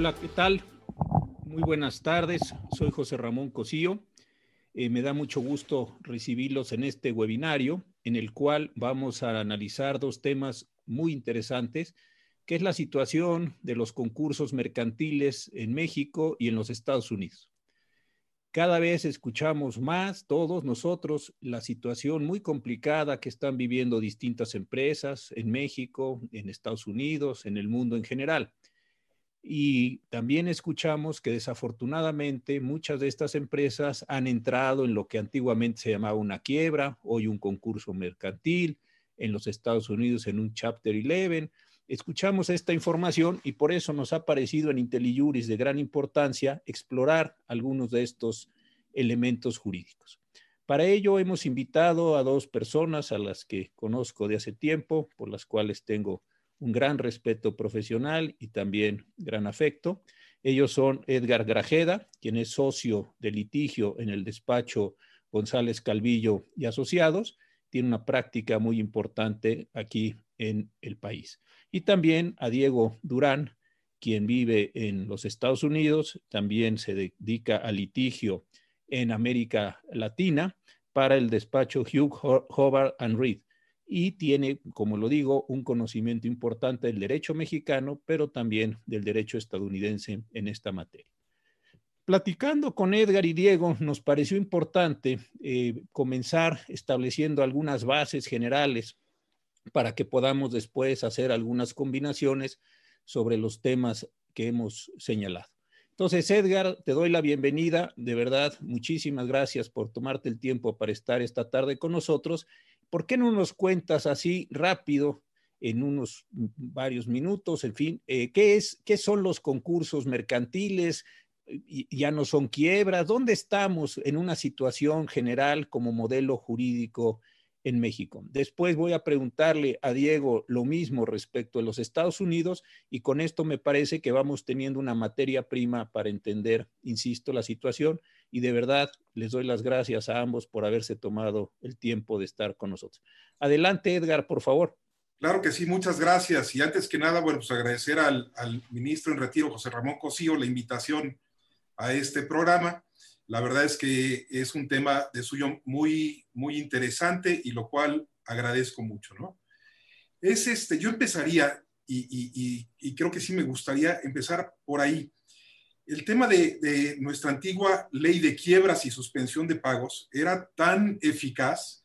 Hola, ¿qué tal? Muy buenas tardes. Soy José Ramón Cosío. Eh, me da mucho gusto recibirlos en este webinario en el cual vamos a analizar dos temas muy interesantes, que es la situación de los concursos mercantiles en México y en los Estados Unidos. Cada vez escuchamos más, todos nosotros, la situación muy complicada que están viviendo distintas empresas en México, en Estados Unidos, en el mundo en general. Y también escuchamos que desafortunadamente muchas de estas empresas han entrado en lo que antiguamente se llamaba una quiebra, hoy un concurso mercantil, en los Estados Unidos en un Chapter 11. Escuchamos esta información y por eso nos ha parecido en IntelliJuris de gran importancia explorar algunos de estos elementos jurídicos. Para ello hemos invitado a dos personas a las que conozco de hace tiempo, por las cuales tengo un gran respeto profesional y también gran afecto. Ellos son Edgar Grajeda, quien es socio de litigio en el despacho González Calvillo y Asociados. Tiene una práctica muy importante aquí en el país. Y también a Diego Durán, quien vive en los Estados Unidos, también se dedica a litigio en América Latina para el despacho Hugh Hobart and Reed y tiene, como lo digo, un conocimiento importante del derecho mexicano, pero también del derecho estadounidense en esta materia. Platicando con Edgar y Diego, nos pareció importante eh, comenzar estableciendo algunas bases generales para que podamos después hacer algunas combinaciones sobre los temas que hemos señalado. Entonces, Edgar, te doy la bienvenida. De verdad, muchísimas gracias por tomarte el tiempo para estar esta tarde con nosotros ¿por qué no nos cuentas así rápido, en unos varios minutos, en fin, eh, ¿qué, es, qué son los concursos mercantiles? ya no son quiebras, ¿dónde estamos en una situación general como modelo jurídico en México? Después voy a preguntarle a Diego lo mismo respecto a los Estados Unidos y con esto me parece que vamos teniendo una materia prima para entender, insisto, la situación y de verdad les doy las gracias a ambos por haberse tomado el tiempo de estar con nosotros. Adelante, Edgar, por favor. Claro que sí, muchas gracias. Y antes que nada, bueno, pues agradecer al, ministro en retiro, José Ramón Cosío, la invitación a este programa. La verdad es que es un tema de suyo muy, muy interesante y lo cual agradezco mucho, ¿no? Es este, yo empezaría, y, y creo que sí me gustaría empezar por ahí el tema de, nuestra antigua ley de quiebras y suspensión de pagos era tan eficaz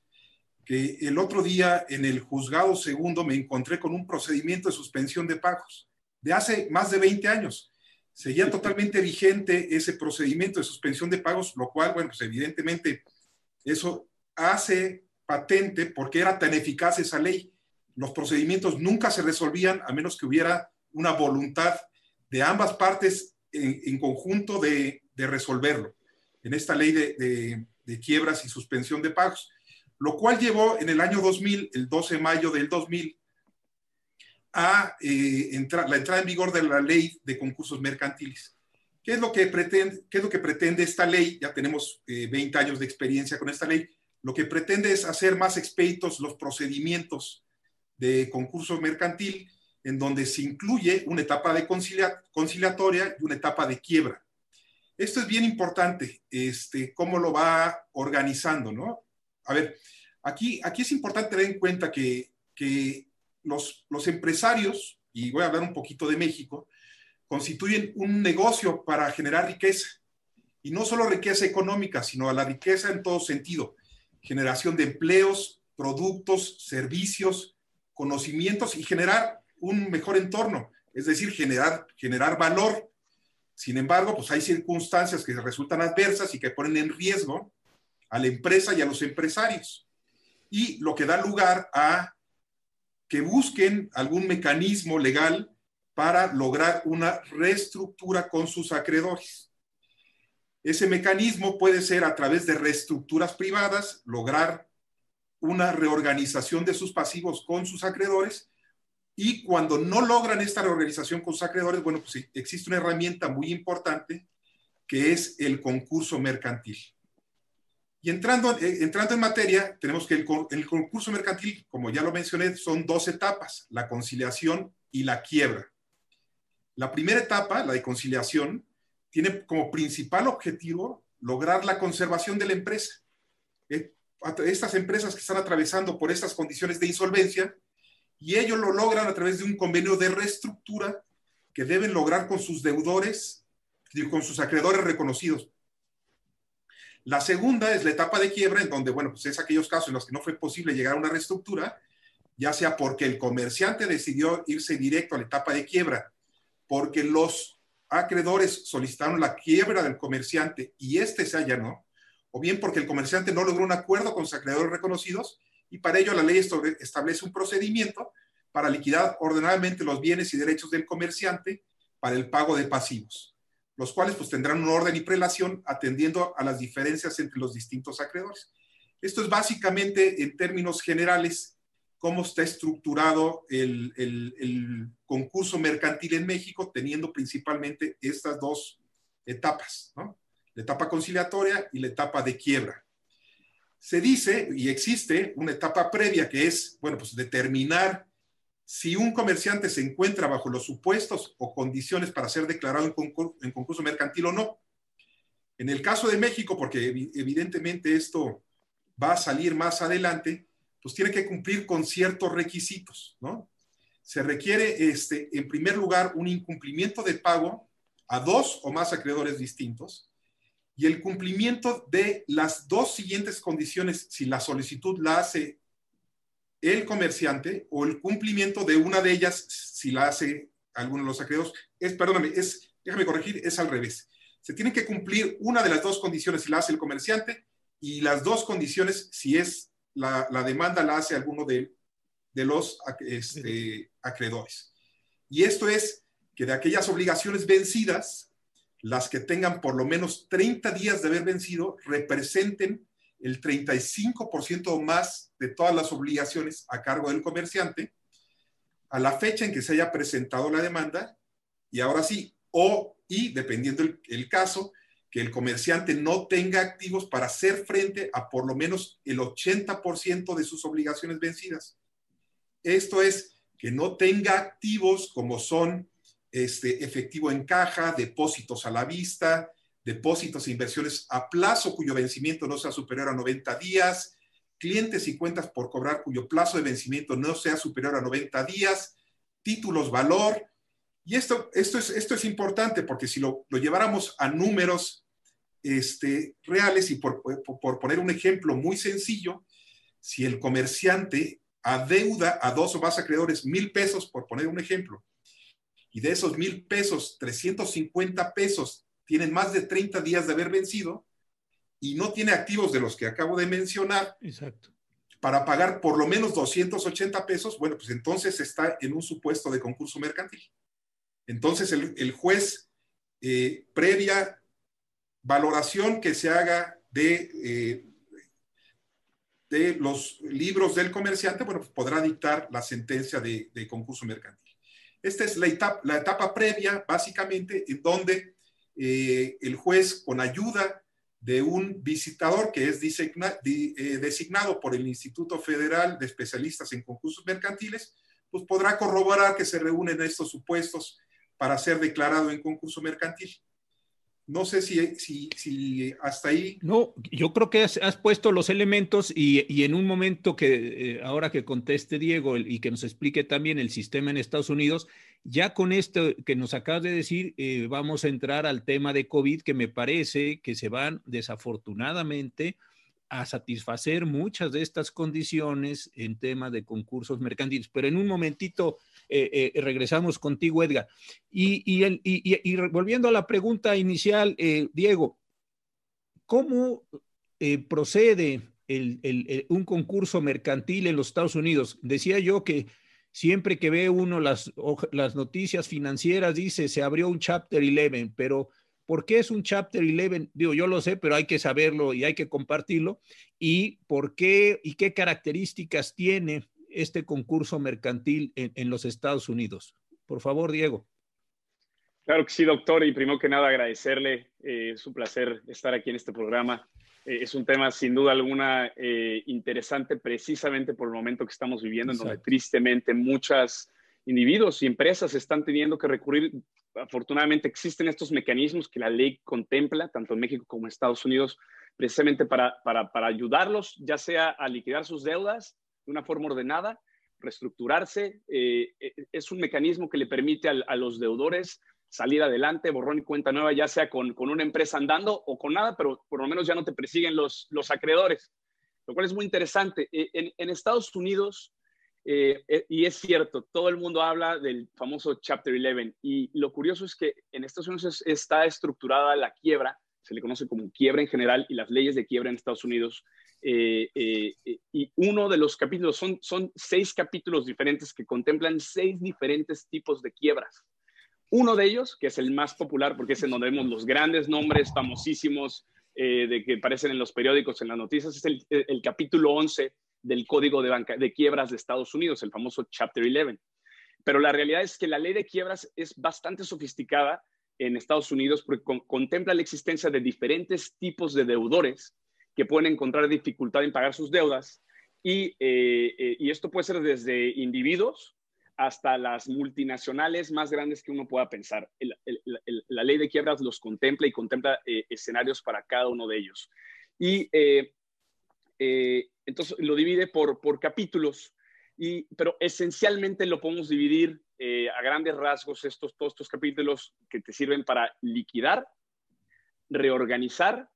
que el otro día en el juzgado segundo me encontré con un procedimiento de suspensión de pagos de hace más de 20 años. Seguía totalmente vigente ese procedimiento de suspensión de pagos, lo cual, bueno, pues evidentemente eso hace patente porque era tan eficaz esa ley. Los procedimientos nunca se resolvían a menos que hubiera una voluntad de ambas partes en, conjunto de, resolverlo en esta ley de, quiebras y suspensión de pagos, lo cual llevó en el año 2000, el 12 de mayo del 2000, a eh, la entrada en vigor de la ley de concursos mercantiles. ¿Qué es lo que pretende, esta ley? Ya tenemos 20 eh, años de experiencia con esta ley. Lo que pretende es hacer más expeditos los procedimientos de concurso mercantil en donde se incluye una etapa de conciliatoria y una etapa de quiebra. Esto es bien importante, este, cómo lo va organizando, ¿no? A ver, aquí, aquí es importante tener en cuenta que, que los, los empresarios, y voy a hablar un poquito de México, constituyen un negocio para generar riqueza. Y no solo riqueza económica, sino a la riqueza en todo sentido. Generación de empleos, productos, servicios, conocimientos y generar un mejor entorno, es decir, generar, generar valor. Sin embargo, pues hay circunstancias que resultan adversas y que ponen en riesgo a la empresa y a los empresarios. Y lo que da lugar a que busquen algún mecanismo legal para lograr una reestructura con sus acreedores. Ese mecanismo puede ser a través de reestructuras privadas, lograr una reorganización de sus pasivos con sus acreedores y cuando no logran esta reorganización con sus bueno, pues existe una herramienta muy importante que es el concurso mercantil. Y entrando, eh, entrando en materia, tenemos que el, el concurso mercantil, como ya lo mencioné, son dos etapas, la conciliación y la quiebra. La primera etapa, la de conciliación, tiene como principal objetivo lograr la conservación de la empresa. Eh, estas empresas que están atravesando por estas condiciones de insolvencia, y ellos lo logran a través de un convenio de reestructura que deben lograr con sus deudores con sus acreedores reconocidos. La segunda es la etapa de quiebra, en donde, bueno, pues es aquellos casos en los que no fue posible llegar a una reestructura, ya sea porque el comerciante decidió irse directo a la etapa de quiebra, porque los acreedores solicitaron la quiebra del comerciante y este se allanó, o bien porque el comerciante no logró un acuerdo con sus acreedores reconocidos y para ello la ley establece un procedimiento para liquidar ordenadamente los bienes y derechos del comerciante para el pago de pasivos, los cuales pues tendrán un orden y prelación atendiendo a las diferencias entre los distintos acreedores. Esto es básicamente en términos generales cómo está estructurado el, el concurso mercantil en México, teniendo principalmente estas dos etapas, la etapa conciliatoria y la etapa de quiebra se dice y existe una etapa previa que es, bueno, pues determinar si un comerciante se encuentra bajo los supuestos o condiciones para ser declarado en concurso, mercantil o no. En el caso de México, porque evidentemente esto va a salir más adelante, pues tiene que cumplir con ciertos requisitos, ¿no? Se requiere, este, en primer lugar, un incumplimiento de pago a dos o más acreedores distintos y el cumplimiento de las dos siguientes condiciones, si la solicitud la hace el comerciante o el cumplimiento de una de ellas, si la hace alguno de los acreedores, es, perdóname, es, déjame corregir, es al revés. Se tiene que cumplir una de las dos condiciones si la hace el comerciante y las dos condiciones si es la, demanda la hace alguno de, de los este, acreedores. Y esto es que de aquellas obligaciones vencidas, las que tengan por lo menos 30 días de haber vencido representen el 35% o más de todas las obligaciones a cargo del comerciante a la fecha en que se haya presentado la demanda y ahora sí, o y dependiendo el, caso, que el comerciante no tenga activos para hacer frente a por lo menos el 80% de sus obligaciones vencidas. Esto es, que no tenga activos como son este, efectivo en caja, depósitos a la vista, depósitos e inversiones a plazo cuyo vencimiento no sea superior a 90 días, clientes y cuentas por cobrar cuyo plazo de vencimiento no sea superior a 90 días, títulos valor. Y esto, esto, es, esto es importante porque si lo, lleváramos a números este, reales y por, por poner un ejemplo muy sencillo, si el comerciante adeuda a dos o más acreedores mil pesos, por poner un ejemplo, y de esos mil pesos, 350 pesos tienen más de 30 días de haber vencido y no tiene activos de los que acabo de mencionar. Exacto. Para pagar por lo menos 280 pesos, bueno, pues entonces está en un supuesto de concurso mercantil. Entonces el, juez, eh, previa valoración que se haga de, eh, de los libros del comerciante, bueno, pues podrá dictar la sentencia de concurso mercantil. Esta es la etapa, previa, básicamente, en donde eh, el juez, con ayuda de un visitador que es eh, designado por el Instituto Federal de Especialistas en Concursos Mercantiles, pues podrá corroborar que se reúnen estos supuestos para ser declarado en concurso mercantil. No sé si, si, si, hasta ahí. No, yo creo que has, puesto los elementos y, y, en un momento que, eh, ahora que conteste Diego y que nos explique también el sistema en Estados Unidos, ya con esto que nos acabas de decir, eh, vamos a entrar al tema de COVID, que me parece que se van desafortunadamente a satisfacer muchas de estas condiciones en tema de concursos mercantiles. Pero en un momentito eh, eh, regresamos contigo, Edgar. Y, volviendo a la pregunta inicial, eh, Diego, ¿cómo procede un concurso mercantil en los Estados Unidos? Decía yo que siempre que ve uno las, las noticias financieras dice se abrió un Chapter 11, pero ¿por qué es un Chapter 11? Digo, yo lo sé, pero hay que saberlo y hay que compartirlo. ¿Y por qué y qué características tiene este concurso mercantil en, los Estados Unidos. Por favor, Diego. Claro que sí, doctor. Y primero que nada, agradecerle. Eh, es un placer estar aquí en este programa. Eh, es un tema sin duda alguna eh, interesante precisamente por el momento que estamos viviendo, en donde tristemente muchas individuos y empresas están teniendo que recurrir. Afortunadamente existen estos mecanismos que la ley contempla, tanto en México como en Estados Unidos, precisamente para, para, para ayudarlos, ya sea a liquidar sus deudas de una forma ordenada, reestructurarse. Eh, eh, es un mecanismo que le permite a, los deudores salir adelante, borrón y cuenta nueva, ya sea con, con, una empresa andando o con nada, pero por lo menos ya no te persiguen los, los acreedores, lo cual es muy interesante. Eh, en, en Estados Unidos, y es cierto, todo el mundo habla del famoso Chapter 11, y lo curioso es que en Estados Unidos está estructurada la quiebra, se le conoce como quiebra en general, y las leyes de quiebra en Estados Unidos eh, eh, eh, y uno de los capítulos, son, seis capítulos diferentes que contemplan seis diferentes tipos de quiebras. Uno de ellos, que es el más popular porque es en donde vemos los grandes nombres famosísimos de que aparecen en los periódicos, en las noticias, es el capítulo 11 del Código de, Banca, de Quiebras de Estados Unidos, el famoso Chapter 11. Pero la realidad es que la ley de quiebras es bastante sofisticada en Estados Unidos porque contempla la existencia de diferentes tipos de deudores que pueden encontrar dificultad en pagar sus deudas. Y, eh, eh, esto puede ser desde individuos hasta las multinacionales más grandes que uno pueda pensar. la ley de quiebras los contempla y contempla eh, escenarios para cada uno de ellos. Y entonces lo divide por, por capítulos, y, pero esencialmente lo podemos dividir a grandes rasgos, estos, todos estos capítulos que te sirven para liquidar, reorganizar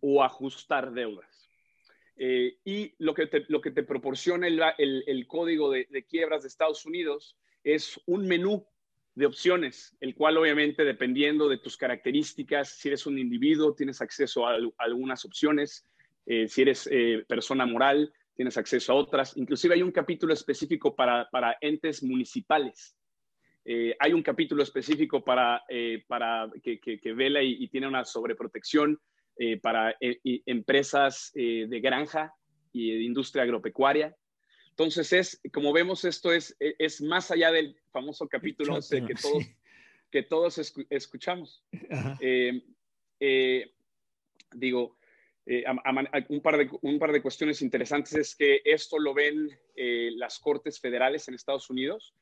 o ajustar deudas. Eh, y lo que te, lo que te proporciona el, el, código de, quiebras de Estados Unidos es un menú de opciones, el cual obviamente dependiendo de tus características, si eres un individuo, tienes acceso a, algunas opciones, eh, si eres eh, persona moral, tienes acceso a otras. Inclusive hay un capítulo específico para, para entes municipales. hay un capítulo específico para, para que, que, vela y, y, tiene una sobreprotección eh, para eh, empresas eh, de granja y de industria agropecuaria. Entonces, es, como vemos, esto es, e, es más allá del famoso capítulo que todos, que todos escuchamos. digo, un, par de, un par de cuestiones interesantes es que esto lo ven las cortes federales en Estados Unidos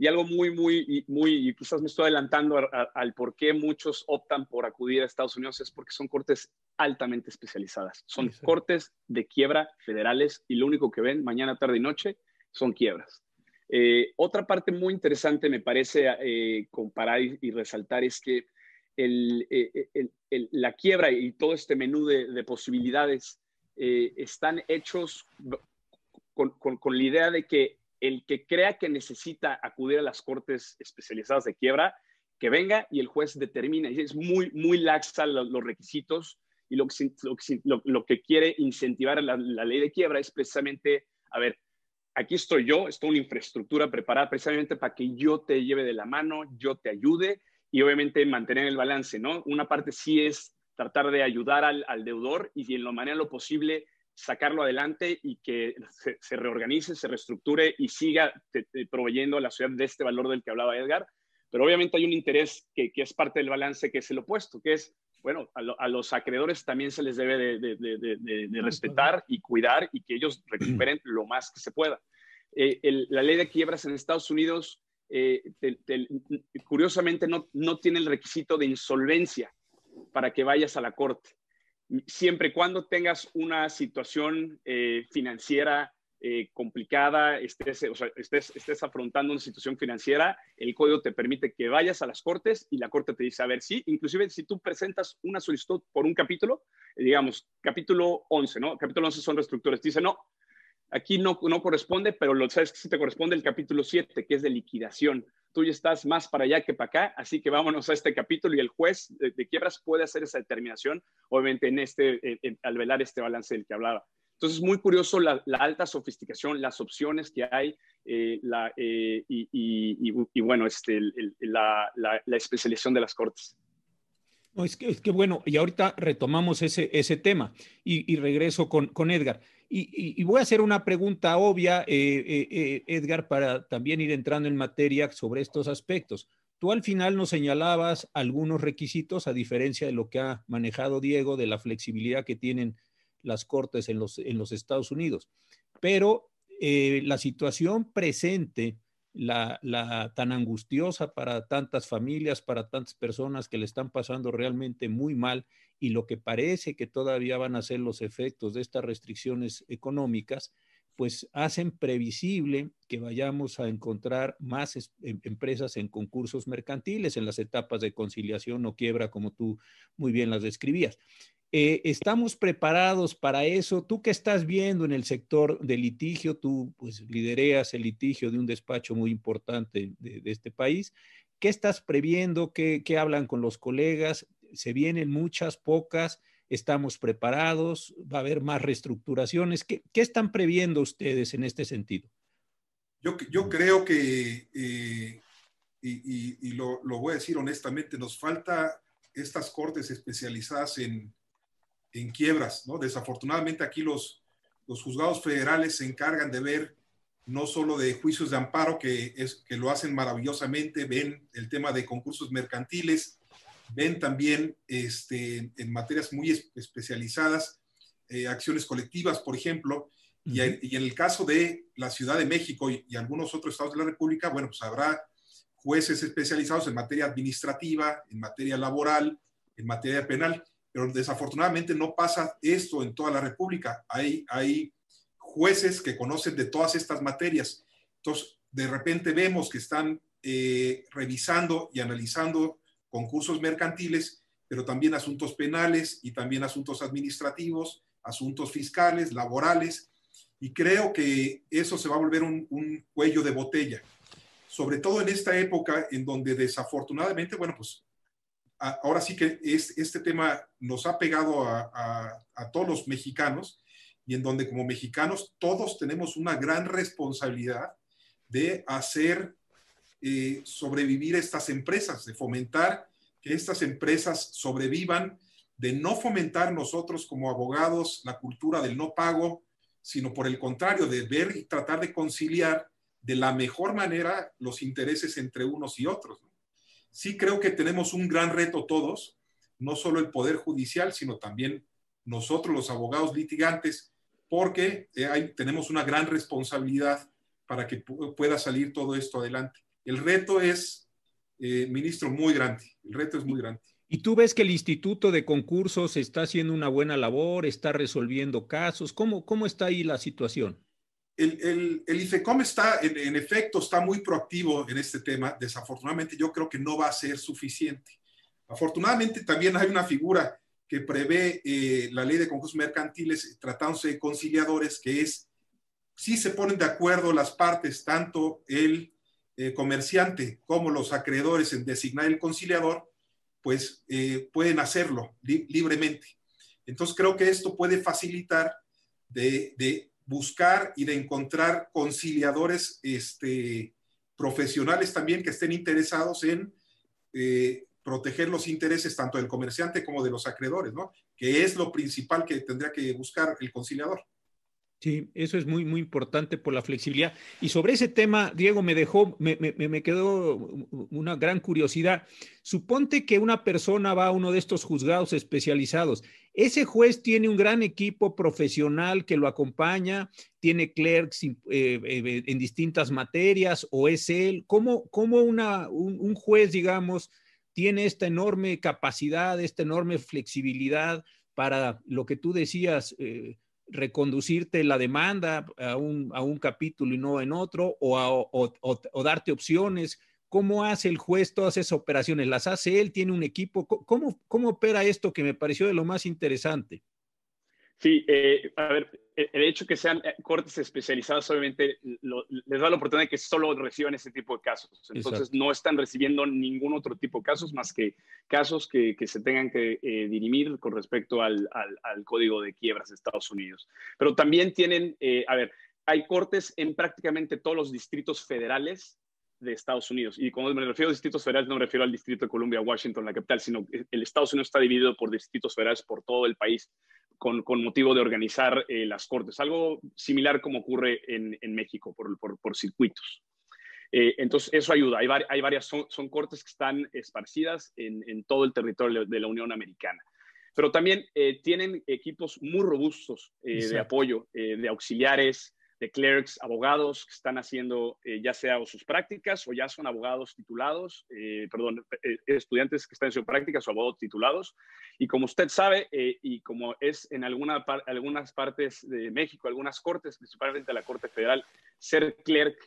y algo muy, muy, muy, y quizás me estoy adelantando al por qué muchos optan por acudir a Estados Unidos, es porque son cortes altamente especializadas. Son cortes de quiebra federales y lo único que ven mañana, tarde y noche son quiebras. Eh, otra parte muy interesante me parece eh, comparar y, resaltar es que eh, la quiebra y todo este menú de, posibilidades están hechos con, la idea de que el que crea que necesita acudir a las cortes especializadas de quiebra, que venga y el juez determina. Es muy, muy laxa los, requisitos y lo que, lo, que, quiere incentivar la, ley de quiebra es precisamente, a ver, aquí estoy yo, estoy una infraestructura preparada precisamente para que yo te lleve de la mano, yo te ayude y obviamente mantener el balance, ¿no? Una parte sí es tratar de ayudar al, deudor y en lo manera lo posible sacarlo adelante y que se, reorganice, se reestructure y siga proveyendo a la ciudad de este valor del que hablaba Edgar. Pero obviamente hay un interés que, es parte del balance, que es el opuesto, que es, bueno, a, los acreedores también se les debe de, respetar y cuidar y que ellos recuperen lo más que se pueda. Eh, la ley de quiebras en Estados Unidos, eh, curiosamente, no, no tiene el requisito de insolvencia para que vayas a la corte siempre y cuando tengas una situación eh, financiera eh, complicada, estés, estés, estés, afrontando una situación financiera, el código te permite que vayas a las cortes y la corte te dice, a ver, sí, inclusive si tú presentas una solicitud por un capítulo, digamos, capítulo 11, ¿no? Capítulo 11 son reestructuras, dice, no, aquí no, no corresponde, pero lo sabes que sí te corresponde el capítulo 7, que es de liquidación tú ya estás más para allá que para acá, así que vámonos a este capítulo y el juez de, quiebras puede hacer esa determinación, obviamente en este, al velar este balance del que hablaba. Entonces, muy curioso la, alta sofisticación, las opciones que hay eh, eh, y, bueno, este, la, especialización de las cortes. No, es que, es que bueno, y ahorita retomamos ese, ese tema y, regreso con, con Edgar. Y, voy a hacer una pregunta obvia, eh, eh, eh, Edgar, para también ir entrando en materia sobre estos aspectos. Tú al final nos señalabas algunos requisitos, a diferencia de lo que ha manejado Diego, de la flexibilidad que tienen las cortes en los, en los Estados Unidos. Pero la situación presente la, tan angustiosa para tantas familias, para tantas personas que le están pasando realmente muy mal y lo que parece que todavía van a ser los efectos de estas restricciones económicas, pues hacen previsible que vayamos a encontrar más em, empresas en concursos mercantiles en las etapas de conciliación o quiebra, como tú muy bien las describías. Eh, ¿Estamos preparados para eso? Tú que estás viendo en el sector de litigio, tú pues lidereas el litigio de un despacho muy importante de, este país. ¿Qué estás previendo? ¿Qué, ¿Qué, hablan con los colegas? ¿Se vienen muchas, pocas? ¿Estamos preparados? ¿Va a haber más reestructuraciones? ¿Qué, qué están previendo ustedes en este sentido? Yo, yo creo que, eh, y, y, lo, lo voy a decir honestamente, nos falta estas cortes especializadas en, en quiebras, ¿no? Desafortunadamente aquí los, los juzgados federales se encargan de ver no solo de juicios de amparo, que, es, que lo hacen maravillosamente, ven el tema de concursos mercantiles, ven también este, en materias muy especializadas, eh, acciones colectivas, por ejemplo, y, y, en el caso de la Ciudad de México y, y, algunos otros estados de la República, bueno, pues habrá jueces especializados en materia administrativa, en materia laboral, en materia penal pero desafortunadamente no pasa esto en toda la República. Hay, hay jueces que conocen de todas estas materias. Entonces, de repente vemos que están eh, revisando y analizando concursos mercantiles, pero también asuntos penales y también asuntos administrativos, asuntos fiscales, laborales, y creo que eso se va a volver un, un cuello de botella, sobre todo en esta época en donde desafortunadamente, bueno, pues ahora sí que es, este tema nos ha pegado a, todos los mexicanos y en donde como mexicanos todos tenemos una gran responsabilidad de hacer eh, sobrevivir estas empresas, de fomentar que estas empresas sobrevivan, de no fomentar nosotros como abogados la cultura del no pago, sino por el contrario, de ver y tratar de conciliar de la mejor manera los intereses entre unos y otros sí creo que tenemos un gran reto todos, no solo el Poder Judicial, sino también nosotros los abogados litigantes, porque eh, tenemos una gran responsabilidad para que pueda salir todo esto adelante. El reto es, eh, ministro, muy grande. El reto es muy grande. ¿Y tú ves que el Instituto de Concursos está haciendo una buena labor, está resolviendo casos? ¿Cómo, cómo está ahí la situación? El, el, IFECOM está, en, efecto, está muy proactivo en este tema. Desafortunadamente, yo creo que no va a ser suficiente. Afortunadamente, también hay una figura que prevé eh, la ley de concursos mercantiles tratándose de conciliadores, que es, si se ponen de acuerdo las partes, tanto el eh, comerciante como los acreedores en designar el conciliador, pues eh, pueden hacerlo libremente. Entonces, creo que esto puede facilitar de, buscar y de encontrar conciliadores este, profesionales también que estén interesados en eh, proteger los intereses tanto del comerciante como de los acreedores, ¿no? Que es lo principal que tendría que buscar el conciliador. Sí, eso es muy, muy importante por la flexibilidad. Y sobre ese tema, Diego, me dejó, me, me, me, quedó una gran curiosidad. Suponte que una persona va a uno de estos juzgados especializados. Ese juez tiene un gran equipo profesional que lo acompaña, tiene clerks eh, eh, en distintas materias o es él. ¿Cómo, una, un, juez, digamos, tiene esta enorme capacidad, esta enorme flexibilidad para lo que tú decías? Eh, reconducirte la demanda a un, a un, capítulo y no en otro, o, darte opciones. ¿Cómo hace el juez todas esas operaciones? ¿Las hace él? ¿Tiene un equipo? ¿Cómo, cómo opera esto que me pareció de lo más interesante? Sí, eh, a ver, el hecho que sean eh, cortes especializadas obviamente les da la oportunidad de que solo reciban ese tipo de casos. Entonces no están recibiendo ningún otro tipo de casos más que casos que, que se tengan que eh, dirimir con respecto al, al, al, código de quiebras de Estados Unidos. Pero también tienen, eh, a ver, hay cortes en prácticamente todos los distritos federales de Estados Unidos. Y cuando me refiero a distritos federales, no me refiero al Distrito de Columbia, Washington, la capital, sino el Estados Unidos está dividido por distritos federales por todo el país con, con motivo de organizar eh, las cortes. Algo similar como ocurre en, en México por, por, por circuitos. Eh, entonces, eso ayuda. Hay, hay varias, son, son, cortes que están esparcidas en, en, todo el territorio de la Unión Americana. Pero también eh, tienen equipos muy robustos de apoyo, de auxiliares, de clerks, abogados que están haciendo eh, ya sea sus prácticas o ya son abogados titulados, eh, perdón, eh, estudiantes que están haciendo prácticas o abogados titulados. Y como usted sabe, y como es en alguna algunas partes de México, algunas cortes, principalmente la Corte Federal, ser clerk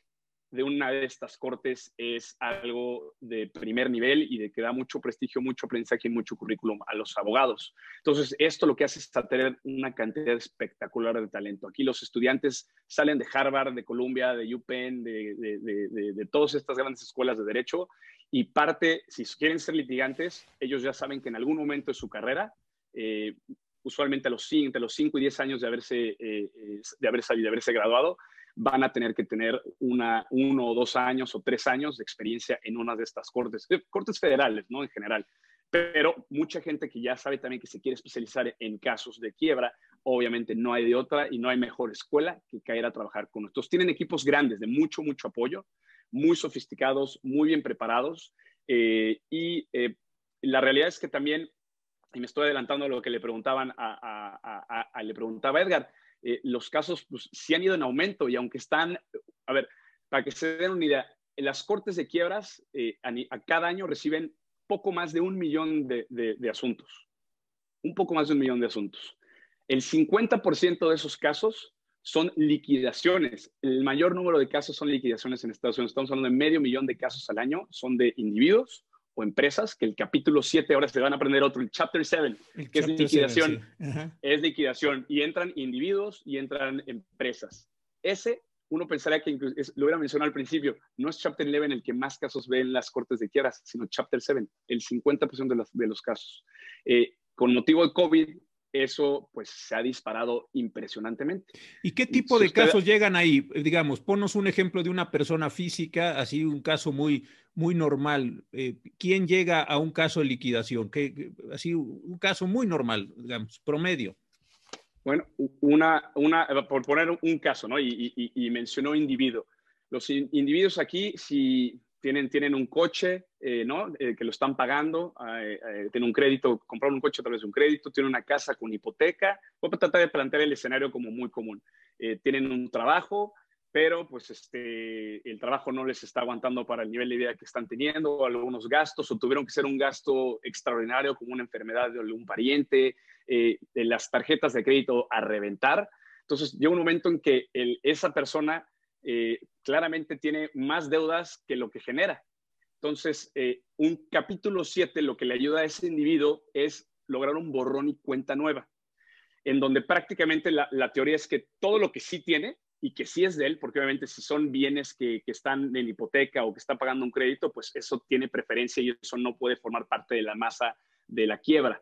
de una de estas cortes es algo de primer nivel y de que da mucho prestigio, mucho aprendizaje y mucho currículum a los abogados. Entonces, esto lo que hace es tener una cantidad espectacular de talento. Aquí los estudiantes salen de Harvard, de Columbia, de UPenn, de, de, de, todas estas grandes escuelas de derecho y parte, si quieren ser litigantes, ellos ya saben que en algún momento de su carrera, eh, usualmente a los, entre los 5 y 10 años de haberse, eh, eh, de haber salido, de haberse graduado, van a tener que tener una, uno o dos años o tres años de experiencia en una de estas cortes, eh, cortes federales, ¿no? En general. Pero mucha gente que ya sabe también que se quiere especializar en casos de quiebra, obviamente no hay de otra y no hay mejor escuela que caer a trabajar con nosotros. Tienen equipos grandes de mucho, mucho apoyo, muy sofisticados, muy bien preparados eh, y eh, la realidad es que también, y me estoy adelantando a lo que le preguntaban a, a le preguntaba Edgar, eh, los casos pues, sí han ido en aumento y aunque están, a ver, para que se den una idea, las cortes de quiebras eh, a, cada año reciben poco más de un millón de, de, asuntos, un poco más de un millón de asuntos. El 50% de esos casos son liquidaciones. El mayor número de casos son liquidaciones en Estados Unidos. Estamos hablando de medio millón de casos al año, son de individuos o empresas, que el capítulo 7 ahora se van a aprender otro, el chapter 7, que es liquidación. Es liquidación. Y entran individuos y entran empresas. Ese, uno pensaría que lo hubiera mencionado al principio, no es chapter 11 el que más casos ve en las cortes de quiebras, sino chapter 7, el 50% de los, de los casos. Eh, con motivo de COVID, eso pues se ha disparado impresionantemente. ¿Y qué tipo de casos llegan ahí? Digamos, ponos un ejemplo de una persona física, así un caso muy, muy normal. Eh, ¿Quién llega a un caso de liquidación? ¿Qué, así un caso muy normal, digamos, promedio. Bueno, una, una, por poner un caso, ¿no? Y, y, y mencionó individuo. Los individuos aquí, si tienen, tienen un coche, eh, ¿no? Eh, que lo están pagando, eh, tienen un crédito, compraron un coche a través de un crédito, tienen una casa con hipoteca. Voy a tratar de plantear el escenario como muy común. tienen un trabajo, pero pues este, el trabajo no les está aguantando para el nivel de vida que están teniendo, algunos gastos, o tuvieron que ser un gasto extraordinario como una enfermedad de un pariente, de las tarjetas de crédito a reventar. Entonces, llega un momento en que esa persona eh, claramente tiene más deudas que lo que genera. Entonces, eh, un capítulo 7 lo que le ayuda a ese individuo es lograr un borrón y cuenta nueva, en donde prácticamente la, teoría es que todo lo que sí tiene y que sí es de él, porque obviamente si son bienes que, están en hipoteca o que está pagando un crédito, pues eso tiene preferencia y eso no puede formar parte de la masa de la quiebra.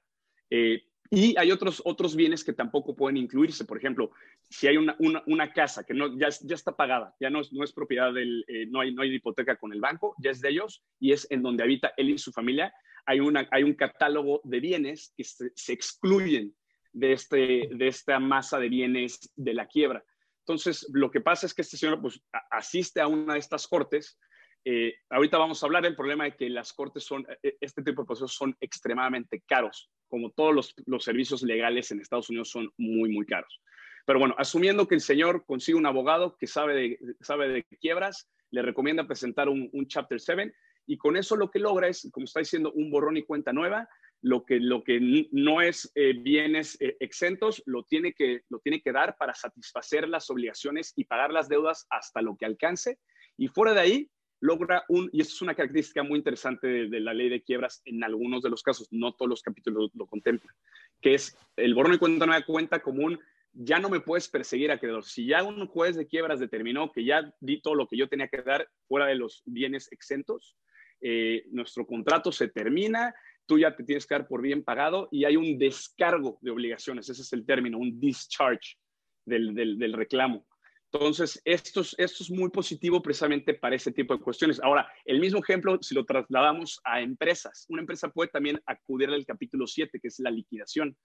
Eh, y hay otros, otros bienes que tampoco pueden incluirse. Por ejemplo, si hay una, una, casa que no, ya, ya, está pagada, ya no, no es propiedad del, eh, no, hay, no hay hipoteca con el banco, ya es de ellos y es en donde habita él y su familia, hay, una, hay un catálogo de bienes que se, excluyen de, este, de esta masa de bienes de la quiebra. Entonces, lo que pasa es que este señor pues, asiste a una de estas cortes eh, ahorita vamos a hablar del problema de que las cortes son, eh, este tipo de procesos son extremadamente caros, como todos los, los, servicios legales en Estados Unidos son muy, muy caros. Pero bueno, asumiendo que el señor consigue un abogado que sabe de, sabe de quiebras, le recomienda presentar un, un Chapter 7 y con eso lo que logra es, como está diciendo, un borrón y cuenta nueva. Lo que, lo que no es eh, bienes exentos, lo tiene, que, lo tiene que dar para satisfacer las obligaciones y pagar las deudas hasta lo que alcance. Y fuera de ahí, logra un, y esto es una característica muy interesante de, la ley de quiebras en algunos de los casos, no todos los capítulos lo, contemplan, que es el borrón y cuenta nueva cuenta común, ya no me puedes perseguir acreedor. Si ya un juez de quiebras determinó que ya di todo lo que yo tenía que dar fuera de los bienes exentos, eh, nuestro contrato se termina, tú ya te tienes que dar por bien pagado y hay un descargo de obligaciones, ese es el término, un discharge del, del reclamo. Entonces, esto es, esto es muy positivo precisamente para ese tipo de cuestiones. Ahora, el mismo ejemplo, si lo trasladamos a empresas, una empresa puede también acudir al capítulo 7, que es la liquidación.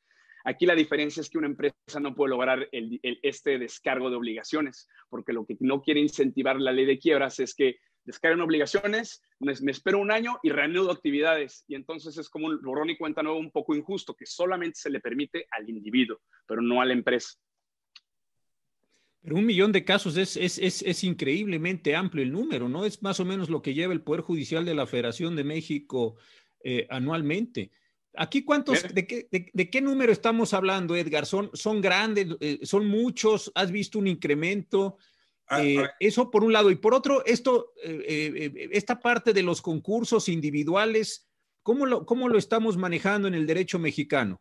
Aquí la diferencia es que una empresa no puede lograr este descargo de obligaciones, porque lo que no quiere incentivar la ley de quiebras es que descarguen obligaciones, me, me, espero un año y reanudo actividades. Y entonces es como un borrón y cuenta nuevo un poco injusto, que solamente se le permite al individuo, pero no a la empresa. Pero un millón de casos es, es, es, es, increíblemente amplio el número, ¿no? Es más o menos lo que lleva el Poder Judicial de la Federación de México eh, anualmente. Aquí, ¿cuántos, de qué, de, qué, número estamos hablando, Edgar? ¿Son, son grandes, eh, son muchos? ¿Has visto un incremento? Ah, eh, eso por un lado. Y por otro, esto, esta parte de los concursos individuales, ¿cómo lo, ¿cómo lo estamos manejando en el derecho mexicano?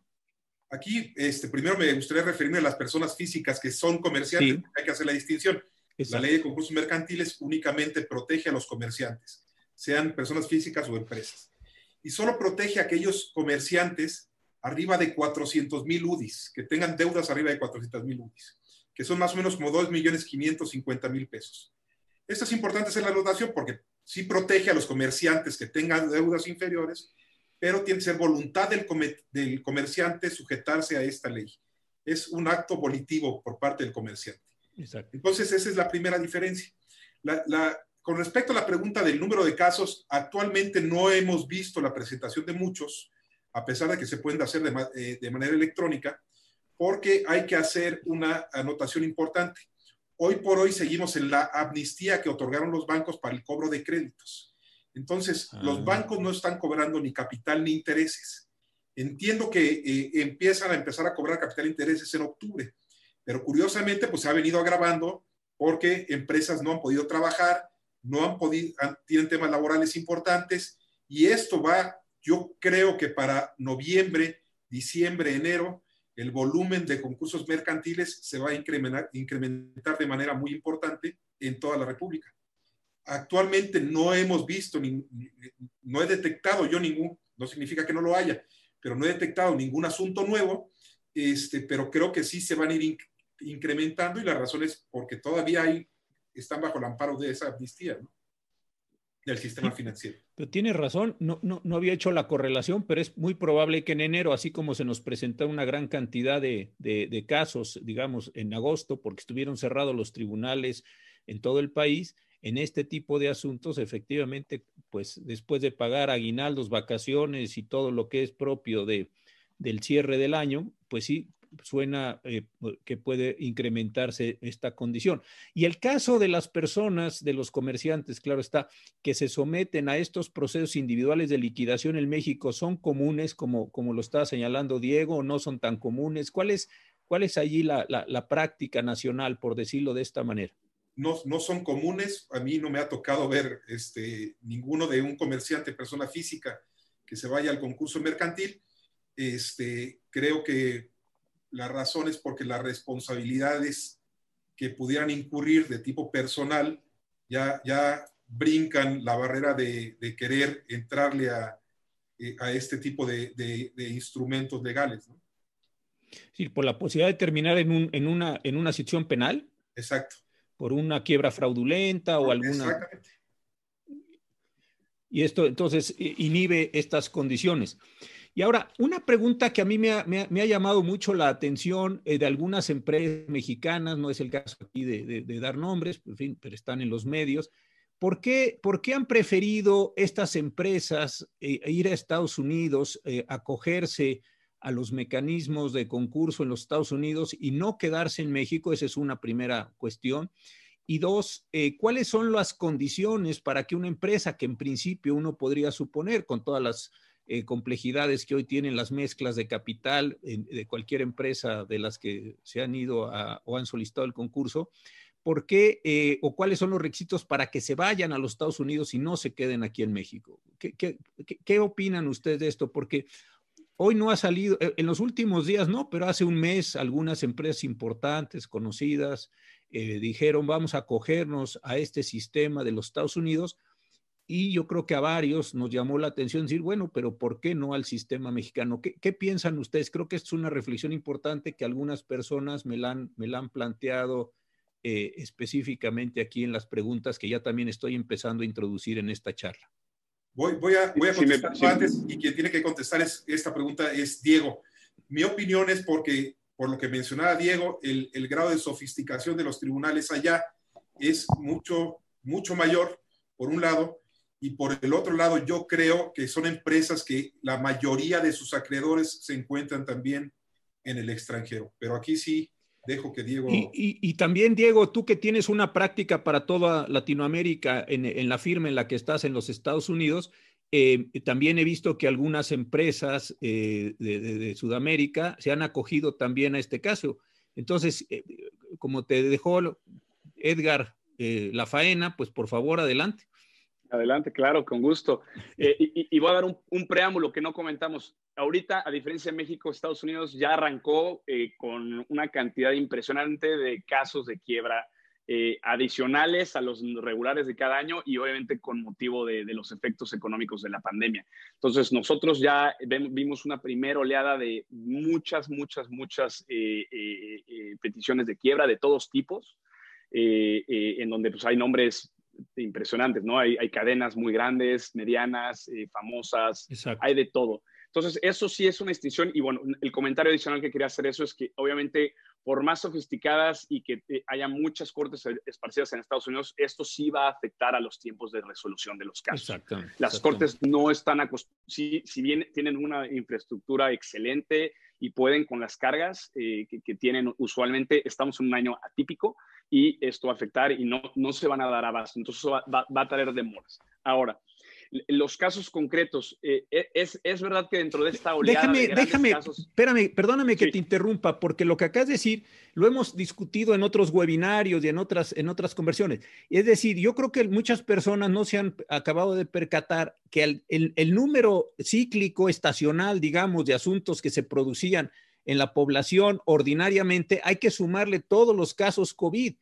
Aquí, este, primero me gustaría referirme a las personas físicas que son comerciantes, hay que hacer la distinción. La ley de concursos mercantiles únicamente protege a los comerciantes, sean personas físicas o empresas. Y solo protege a aquellos comerciantes arriba de 400 mil UDIs, que tengan deudas arriba de 400 mil UDIs, que son más o menos como 2 millones 550 mil pesos. Esto es importante hacer la anotación porque sí protege a los comerciantes que tengan deudas inferiores, pero tiene que ser voluntad del, del comerciante sujetarse a esta ley. Es un acto volitivo por parte del comerciante. Entonces, esa es la primera diferencia. con respecto a la pregunta del número de casos, actualmente no hemos visto la presentación de muchos, a pesar de que se pueden hacer de, eh, de manera electrónica, porque hay que hacer una anotación importante. Hoy por hoy seguimos en la amnistía que otorgaron los bancos para el cobro de créditos. Entonces, los ah. bancos no están cobrando ni capital ni intereses. Entiendo que eh, empiezan a empezar a cobrar capital e intereses en octubre, pero curiosamente, pues se ha venido agravando porque empresas no han podido trabajar, no han podido, tienen temas laborales importantes y esto va, yo creo que para noviembre, diciembre, enero, el volumen de concursos mercantiles se va a incrementar, incrementar de manera muy importante en toda la República actualmente no hemos visto, no he detectado yo ningún, no significa que no lo haya, pero no he detectado ningún asunto nuevo, este, pero creo que sí se van a ir incrementando y la razón es porque todavía hay, están bajo el amparo de esa amnistía, ¿no? del sistema financiero. Pero tiene razón, no, no, no, había hecho la correlación, pero es muy probable que en enero, así como se nos presentó una gran cantidad de, de, de casos, digamos, en agosto, porque estuvieron cerrados los tribunales en todo el país, en este tipo de asuntos, efectivamente, pues después de pagar aguinaldos, vacaciones y todo lo que es propio de, del cierre del año, pues sí, suena eh, que puede incrementarse esta condición. Y el caso de las personas, de los comerciantes, claro está, que se someten a estos procesos individuales de liquidación en México, ¿son comunes, como, como lo está señalando Diego, o no son tan comunes? ¿Cuál es, cuál es allí la, la práctica nacional, por decirlo de esta manera? No, no, son comunes. A mí no me ha tocado ver este, ninguno de un comerciante, persona física, que se vaya al concurso mercantil. Este, creo que la razón es porque las responsabilidades que pudieran incurrir de tipo personal ya, ya brincan la barrera de, querer entrarle a, eh, a este tipo de, de, instrumentos legales. ¿no? Sí, por la posibilidad de terminar en, un, en, una, en una sección penal. Exacto por una quiebra fraudulenta o alguna... Exactamente. Y esto entonces inhibe estas condiciones. Y ahora, una pregunta que a mí me ha, llamado mucho la atención eh, de algunas empresas mexicanas, no es el caso aquí de, dar nombres, en fin, pero están en los medios. ¿Por qué, por qué han preferido estas empresas eh, ir a Estados Unidos, eh, acogerse a los mecanismos de concurso en los Estados Unidos y no quedarse en México? Esa es una primera cuestión. Y dos, eh, ¿cuáles son las condiciones para que una empresa que en principio uno podría suponer con todas las eh, complejidades que hoy tienen las mezclas de capital de cualquier empresa de las que se han ido o han solicitado el concurso, ¿por qué eh, o cuáles son los requisitos para que se vayan a los Estados Unidos y no se queden aquí en México? ¿Qué, opinan ustedes de esto? Porque Hoy no ha salido, eh, en los últimos días no, pero hace un mes algunas empresas importantes, conocidas, eh, dijeron vamos a acogernos a este sistema de los Estados Unidos y yo creo que a varios nos llamó la atención decir, bueno, pero ¿por qué no al sistema mexicano? ¿Qué, piensan ustedes? Creo que es una reflexión importante que algunas personas me la han, me han planteado eh, específicamente aquí en las preguntas que ya también estoy empezando a introducir en esta charla. Voy, voy, a, voy a contestar antes y quien tiene que contestar es, esta pregunta es Diego. Mi opinión es porque, por lo que mencionaba Diego, el, el grado de sofisticación de los tribunales allá es mucho, mucho mayor, por un lado, y por el otro lado, yo creo que son empresas que la mayoría de sus acreedores se encuentran también en el extranjero. Pero aquí sí, dejo que Diego... Y, también, Diego, tú que tienes una práctica para toda Latinoamérica en, la firma en la que estás en los Estados Unidos, eh, también he visto que algunas empresas eh, de, Sudamérica se han acogido también a este caso. Entonces, eh, como te dejó Edgar la faena, pues por favor, adelante. Adelante, claro, con gusto. Eh, y, voy a dar un, preámbulo que no comentamos. Ahorita, a diferencia de México, Estados Unidos ya arrancó eh, con una cantidad impresionante de casos de quiebra eh, adicionales a los regulares de cada año y obviamente con motivo de, los efectos económicos de la pandemia. Entonces, nosotros ya vimos una primera oleada de muchas, muchas, muchas peticiones de quiebra de todos tipos. en donde pues, hay nombres impresionantes, ¿no? Hay, cadenas muy grandes, medianas, eh, famosas, hay de todo. Entonces, eso sí es una distinción y bueno, el comentario adicional que quería hacer eso es que obviamente por más sofisticadas y que eh, haya muchas cortes esparcidas en Estados Unidos, esto sí va a afectar a los tiempos de resolución de los casos. Exactamente, Las cortes no están acostumbradas, si, si bien tienen una infraestructura excelente y pueden con las cargas eh, que, tienen usualmente, estamos en un año atípico y esto va a afectar y no, no se van a dar abasto. Entonces va, va, a traer demoras. Ahora, los casos concretos, eh, e, es, es, verdad que dentro de esta oleada déjame, de déjame, espérame, perdóname que te interrumpa, porque lo que acabas de decir lo hemos discutido en otros webinarios y en otras, en otras conversiones. Es decir, yo creo que muchas personas no se han acabado de percatar que el, el, el número cíclico, estacional, digamos, de asuntos que se producían en la población ordinariamente, hay que sumarle todos los casos COVID.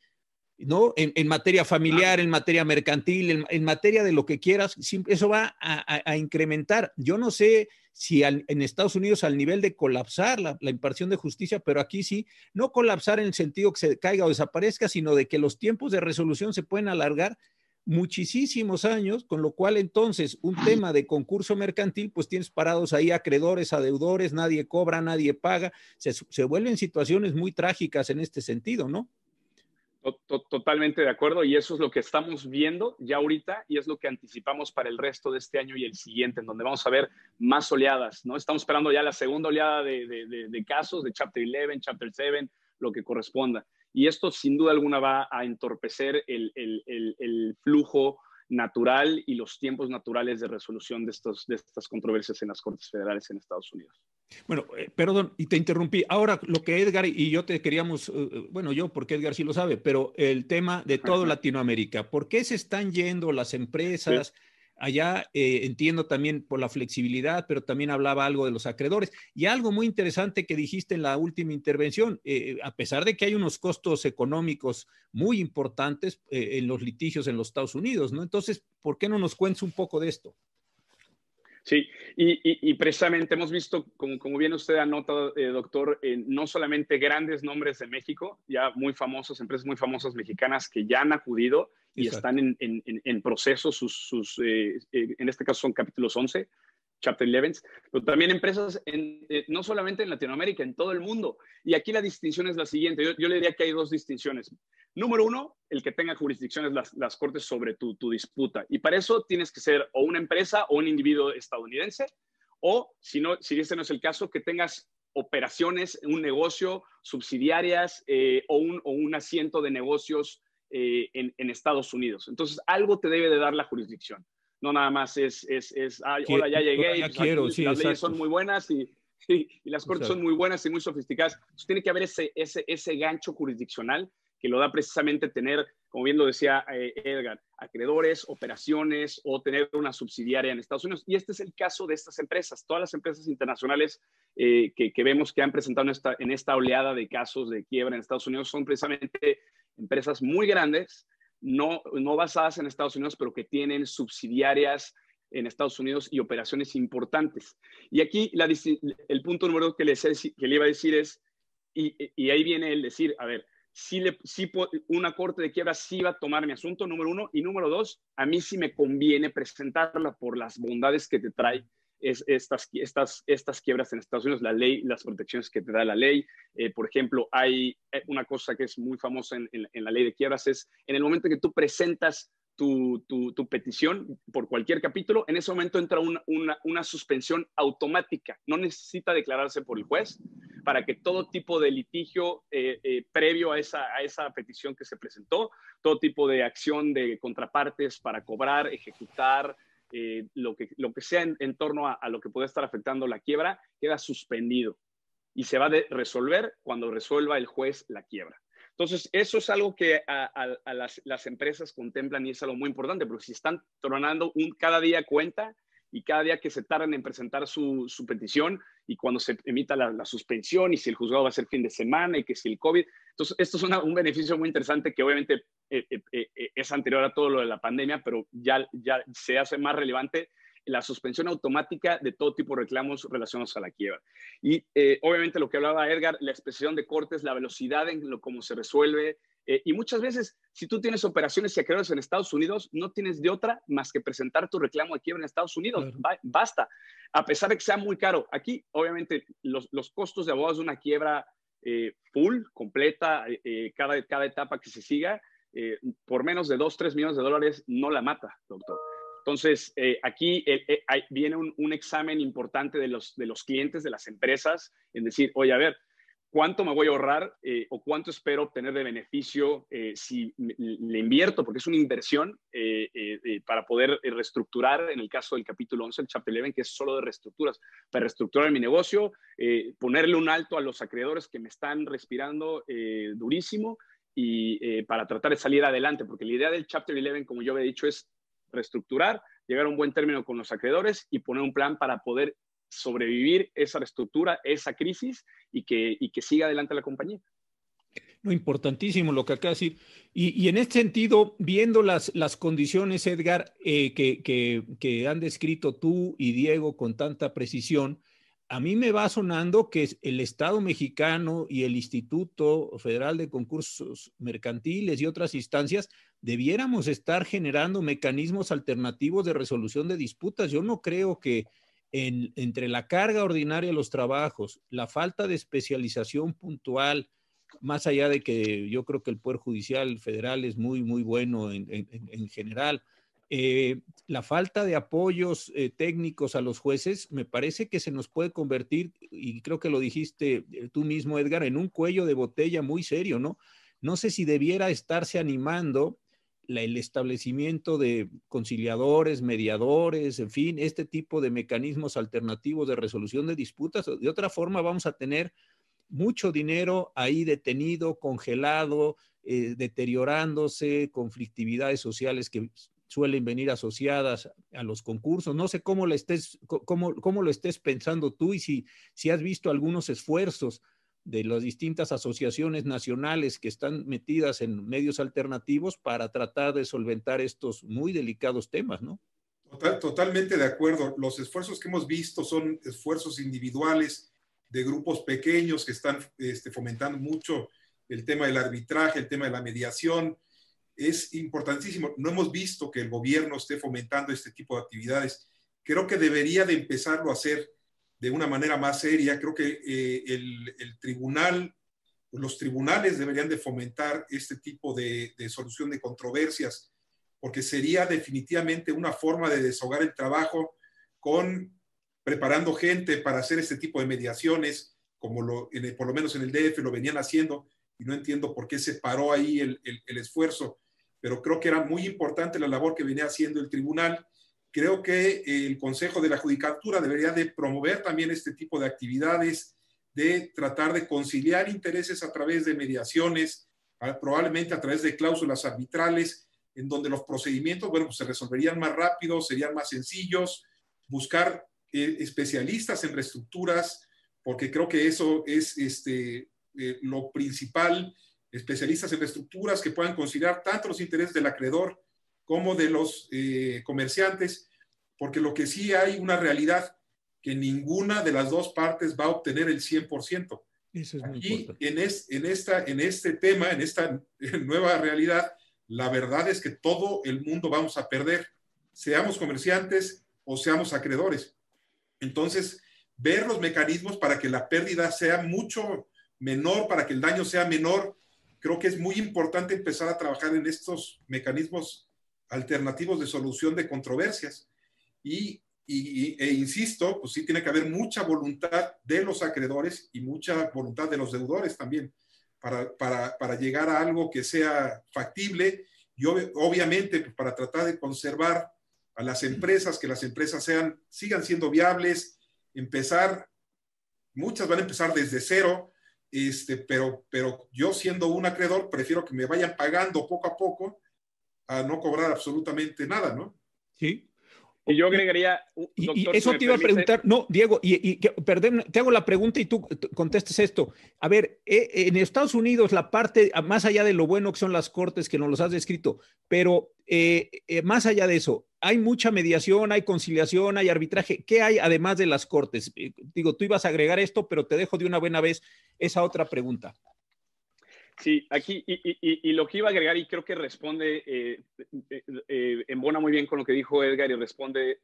¿no? En, materia familiar, en materia mercantil, en, materia de lo que quieras, eso va a, incrementar. Yo no sé si en Estados Unidos al nivel de colapsar la, impartición de justicia, pero aquí sí, no colapsar en el sentido que se caiga o desaparezca, sino de que los tiempos de resolución se pueden alargar muchísimos años, con lo cual entonces un tema de concurso mercantil, pues tienes parados ahí acreedores, adeudores, nadie cobra, nadie paga, se, se vuelven situaciones muy trágicas en este sentido, ¿no? Totalmente de acuerdo y eso es lo que estamos viendo ya ahorita y es lo que anticipamos para el resto de este año y el siguiente, en donde vamos a ver más oleadas, ¿no? Estamos esperando ya la segunda oleada de, casos de Chapter 11, Chapter 7, lo que corresponda. Y esto sin duda alguna va a entorpecer el, el flujo natural y los tiempos naturales de resolución de, estos, de estas controversias en las Cortes Federales en Estados Unidos. Bueno, eh, perdón, y te interrumpí. Ahora, lo que Edgar y yo te queríamos, eh, eh, bueno, yo, porque Edgar sí lo sabe, pero el tema de todo Latinoamérica, ¿por qué se están yendo las empresas? Allá eh, entiendo también por la flexibilidad, pero también hablaba algo de los acreedores. Y algo muy interesante que dijiste en la última intervención, eh, a pesar de que hay unos costos económicos muy importantes eh, en los litigios en los Estados Unidos, ¿no? Entonces, ¿por qué no nos cuentas un poco de esto? Sí, y, precisamente hemos visto, como, como bien usted anota, doctor, no solamente grandes nombres de México, ya muy famosos, empresas muy famosas mexicanas que ya han acudido, y están en, en, en proceso, sus, sus eh, eh, en este caso son capítulos 11, Chapter 11, pero también empresas en, eh, no solamente en Latinoamérica, en todo el mundo. Y aquí la distinción es la siguiente. Yo, yo le diría que hay dos distinciones. Número uno, el que tenga jurisdicciones las, las cortes sobre tu, tu, disputa. Y para eso tienes que ser o una empresa o un individuo estadounidense, o si, no, si este no es el caso, que tengas operaciones, un negocio, subsidiarias o, un, o un asiento de negocios eh, en, Estados Unidos. Entonces, algo te debe de dar la jurisdicción. No nada más es, es, es hola, ya llegué, y pues, quiero, las leyes son muy buenas y, y, las cortes son muy buenas y muy sofisticadas. Entonces, tiene que haber ese, ese, ese gancho jurisdiccional que lo da precisamente tener, como bien lo decía eh, Edgar, acreedores, operaciones o tener una subsidiaria en Estados Unidos. Y este es el caso de estas empresas. Todas las empresas internacionales eh, que, que, vemos que han presentado en esta, en esta oleada de casos de quiebra en Estados Unidos son precisamente empresas muy grandes, no, no basadas en Estados Unidos, pero que tienen subsidiarias en Estados Unidos y operaciones importantes. Y aquí el punto número que le, que le iba a decir es, y, ahí viene el decir, a ver, si, le, si una corte de quiebra sí va a tomar mi asunto, número uno, y número dos, a mí sí me conviene presentarla por las bondades que te trae es estas, estas, estas quiebras en Estados Unidos, la ley, las protecciones que te da la ley. Eh, por ejemplo, hay eh, una cosa que es muy famosa en, la ley de quiebras, es en el momento que tú presentas tu, tu, petición por cualquier capítulo, en ese momento entra una, una, suspensión automática. No necesita declararse por el juez para que todo tipo de litigio eh, previo a esa, a esa petición que se presentó, todo tipo de acción de contrapartes para cobrar, ejecutar, eh, lo, que, lo que sea en, torno a, lo que puede estar afectando la quiebra, queda suspendido y se va a resolver cuando resuelva el juez la quiebra. Entonces, eso es algo que a, las, empresas contemplan y es algo muy importante, porque si están tronando un, cada día cuenta y cada día que se tardan en presentar su, petición y cuando se emita la, suspensión y si el juzgado va a ser fin de semana y que si el COVID. Entonces, esto es un beneficio muy interesante que obviamente eh, eh, eh, es anterior a todo lo de la pandemia, pero ya, ya se hace más relevante la suspensión automática de todo tipo de reclamos relacionados a la quiebra. Y eh, obviamente lo que hablaba Edgar, la expresión de cortes, la velocidad en lo cómo se resuelve. Eh, y muchas veces, si tú tienes operaciones y acreedores en Estados Unidos, no tienes de otra más que presentar tu reclamo de quiebra en Estados Unidos. basta. A pesar de que sea muy caro. Aquí, obviamente, los, los costos de abogados de una quiebra eh, full, completa, cada, cada etapa que se siga, por menos de 2, 3 millones de dólares no la mata, doctor. Entonces, eh, aquí eh, eh, viene un, examen importante de los, de los clientes, de las empresas, en decir, oye, a ver, ¿cuánto me voy a ahorrar o cuánto espero obtener de beneficio si le invierto? Porque es una inversión para poder reestructurar, en el caso del capítulo 11, el Chapter 11, que es solo de reestructuras, para reestructurar mi negocio, ponerle un alto a los acreedores que me están respirando durísimo y para tratar de salir adelante, porque la idea del Chapter 11, como yo había dicho, es reestructurar, llegar a un buen término con los acreedores y poner un plan para poder sobrevivir esa reestructura, esa crisis y que, y que siga adelante la compañía. No, importantísimo lo que de decir. Y, en este sentido, viendo las, las condiciones, Edgar, eh, que, que, que, han descrito tú y Diego con tanta precisión, a mí me va sonando que el Estado mexicano y el Instituto Federal de Concursos Mercantiles y otras instancias debiéramos estar generando mecanismos alternativos de resolución de disputas. Yo no creo que entre la carga ordinaria de los trabajos, la falta de especialización puntual, más allá de que yo creo que el Poder Judicial Federal es muy, muy bueno en general, eh, la falta de apoyos eh, técnicos a los jueces me parece que se nos puede convertir, y creo que lo dijiste eh, tú mismo, Edgar, en un cuello de botella muy serio, ¿no? No sé si debiera estarse animando el establecimiento de conciliadores, mediadores, en fin, este tipo de mecanismos alternativos de resolución de disputas. De otra forma, vamos a tener mucho dinero ahí detenido, congelado, deteriorándose, conflictividades sociales que suelen venir asociadas a los concursos. No sé cómo lo estés, pensando tú y si has visto algunos esfuerzos de las distintas asociaciones nacionales que están metidas en medios alternativos para tratar de solventar estos muy delicados temas, ¿no? totalmente de acuerdo. Los esfuerzos que hemos visto son esfuerzos individuales de grupos pequeños que están este, fomentando mucho el tema del arbitraje, el tema de la mediación, es importantísimo. No hemos visto que el gobierno esté fomentando este tipo de actividades. Creo que debería de empezarlo a hacer de una manera más seria. Creo que eh, el, tribunal, los tribunales deberían de fomentar este tipo de, solución de controversias, porque sería definitivamente una forma de deshogar el trabajo con preparando gente para hacer este tipo de mediaciones, como lo, por lo menos en el DF lo venían haciendo, y no entiendo por qué se paró ahí el, el, el esfuerzo pero creo que era muy importante la labor que venía haciendo el tribunal. Creo que el Consejo de la Judicatura debería de promover también este tipo de actividades, de tratar de conciliar intereses a través de mediaciones, probablemente a través de cláusulas arbitrales, en donde los procedimientos, bueno, pues se resolverían más rápido, serían más sencillos, buscar eh, especialistas en reestructuras, porque creo que eso es este, eh, lo principal. Especialistas en estructuras que puedan conciliar tanto los intereses del acreedor como de los eh, comerciantes, porque lo que sí hay una realidad que ninguna de las dos partes va a obtener el 100%. Eso es Aquí, en, en, esta, en este tema, en esta nueva realidad, la verdad es que todo el mundo vamos a perder, seamos comerciantes o seamos acreedores. Entonces, ver los mecanismos para que la pérdida sea mucho menor, para que el daño sea menor, creo que es muy importante empezar a trabajar en estos mecanismos alternativos de solución de controversias. Y, e insisto, pues sí tiene que haber mucha voluntad de los acreedores y mucha voluntad de los deudores también para, para, para llegar a algo que sea factible y obviamente pues, para tratar de conservar a las empresas, que las empresas sean, sigan siendo viables, empezar, muchas van a empezar desde cero, este, pero, pero yo siendo un acreedor prefiero que me vayan pagando poco a poco a no cobrar absolutamente nada, ¿no? Sí, y yo agregaría. y, eso te iba a preguntar, no, Diego, y, perdón, te hago la pregunta y tú contestes esto. A ver, eh, en Estados Unidos, la parte, más allá de lo bueno que son las cortes, que nos los has descrito, pero eh, eh, más allá de eso, hay mucha mediación, hay conciliación, hay arbitraje. ¿Qué hay además de las cortes? digo, tú ibas a agregar esto, pero te dejo de una buena vez esa otra pregunta. Sí, aquí, y, lo que iba a agregar, y creo que responde, eh, eh, eh, embona muy bien con lo que dijo Edgar y responde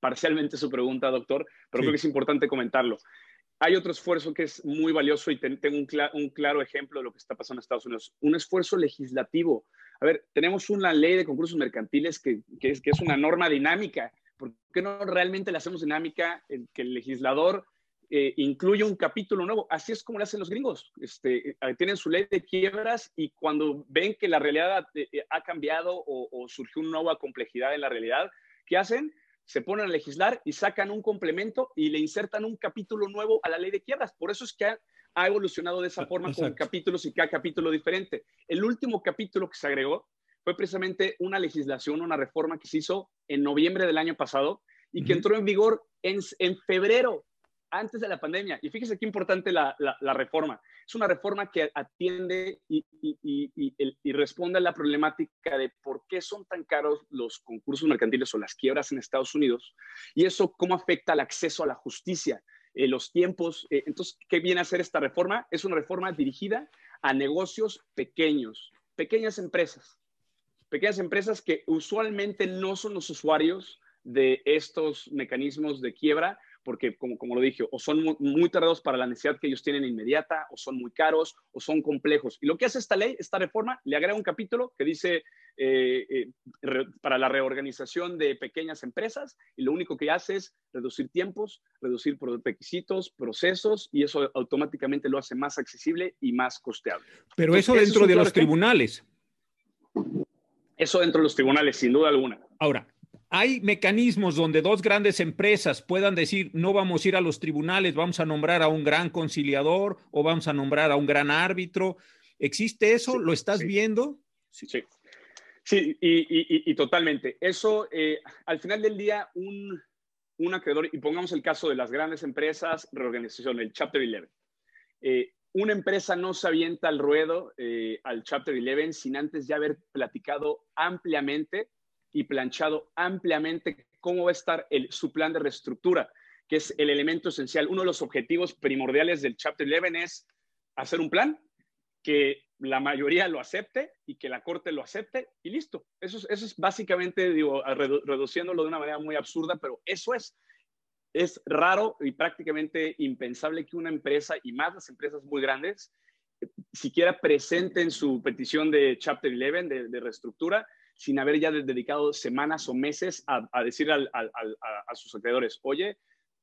parcialmente su pregunta, doctor, pero creo que es importante comentarlo. Hay otro esfuerzo que es muy valioso y tengo un, claro ejemplo de lo que está pasando en Estados Unidos, un esfuerzo legislativo. A ver, tenemos una ley de concursos mercantiles que, es, que es una norma dinámica. ¿Por qué no realmente le hacemos dinámica que el legislador eh, incluye un capítulo nuevo. Así es como lo hacen los gringos. Este, eh, tienen su ley de quiebras y cuando ven que la realidad eh, ha cambiado o, surgió una nueva complejidad en la realidad, ¿qué hacen? Se ponen a legislar y sacan un complemento y le insertan un capítulo nuevo a la ley de quiebras. Por eso es que ha, evolucionado de esa ah, forma con capítulos y cada capítulo diferente. El último capítulo que se agregó fue precisamente una legislación, una reforma que se hizo en noviembre del año pasado y que entró en vigor en, en febrero antes de la pandemia. Y fíjese qué importante la, reforma. Es una reforma que atiende y, responde a la problemática de por qué son tan caros los concursos mercantiles o las quiebras en Estados Unidos y eso cómo afecta al acceso a la justicia, eh, los tiempos. Eh, entonces, ¿qué viene a hacer esta reforma? Es una reforma dirigida a negocios pequeños, pequeñas empresas, pequeñas empresas que usualmente no son los usuarios de estos mecanismos de quiebra, porque como, como lo dije, o son muy, tardados para la necesidad que ellos tienen inmediata, o son muy caros, o son complejos. Y lo que hace esta ley, esta reforma, le agrega un capítulo que dice eh, eh, para la reorganización de pequeñas empresas, y lo único que hace es reducir tiempos, reducir requisitos, procesos, y eso automáticamente lo hace más accesible y más costeable. Pero eso dentro de los tribunales. Eso dentro de los tribunales, sin duda alguna. Ahora, hay mecanismos donde dos grandes empresas puedan decir, no vamos a ir a los tribunales, vamos a nombrar a un gran conciliador o vamos a nombrar a un gran árbitro. ¿Existe eso? ¿Lo estás viendo? Sí, sí, y, totalmente. Eso, eh, al final del día, un, un, acreedor, y pongamos el caso de las grandes empresas, reorganización, el Chapter 11. Eh, una empresa no se avienta al ruedo, eh, al Chapter 11, sin antes ya haber platicado ampliamente y planchado ampliamente cómo va a estar el, su plan de reestructura, que es el elemento esencial. Uno de los objetivos primordiales del Chapter 11 es hacer un plan que la mayoría lo acepte y que la Corte lo acepte y listo. Eso es, eso es básicamente, digo, reduciéndolo de una manera muy absurda, pero eso es. Es raro y prácticamente impensable que una empresa, y más las empresas muy grandes, siquiera presenten su petición de Chapter 11, de, de reestructura, sin haber ya dedicado semanas o meses a, decir a, sus acreedores, oye,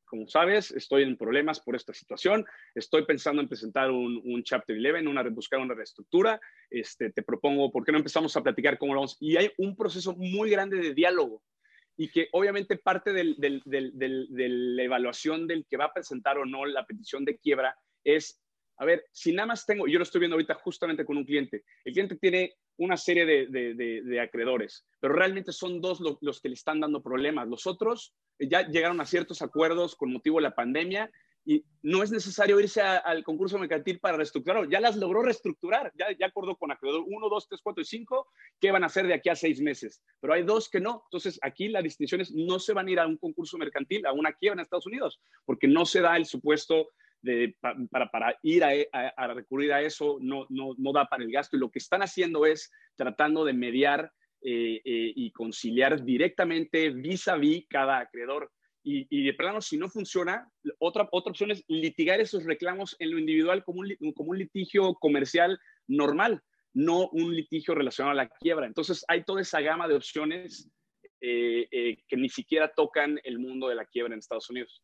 como sabes, estoy en problemas por esta situación, estoy pensando en presentar un, Chapter 11, una, buscar una reestructura, este, te propongo, ¿por qué no empezamos a platicar cómo lo vamos? Y hay un proceso muy grande de diálogo y que obviamente parte de la evaluación del que va a presentar o no la petición de quiebra es a ver, si nada más tengo, yo lo estoy viendo ahorita justamente con un cliente, el cliente tiene una serie de, acreedores, pero realmente son dos los que le están dando problemas. Los otros eh, ya llegaron a ciertos acuerdos con motivo de la pandemia y no es necesario irse al concurso mercantil para reestructurar, ya las logró reestructurar, ya, acordó con acreedor 1, 2, 3, 4 y 5 qué van a hacer de aquí a seis meses, pero hay dos que no. Entonces, aquí la distinción es, no se van a ir a un concurso mercantil, a una quiebra en Estados Unidos, porque no se da el supuesto para, ir a, recurrir a eso no, no, no, da para el gasto. Y lo que están haciendo es tratando de mediar eh, eh, y conciliar directamente vis a vis cada acreedor. Y, de plano, si no funciona, otra, otra opción es litigar esos reclamos en lo individual como un, como un litigio comercial normal. no un litigio relacionado a la quiebra. Entonces hay toda esa gama de opciones eh, que ni siquiera tocan el mundo de la quiebra en Estados Unidos.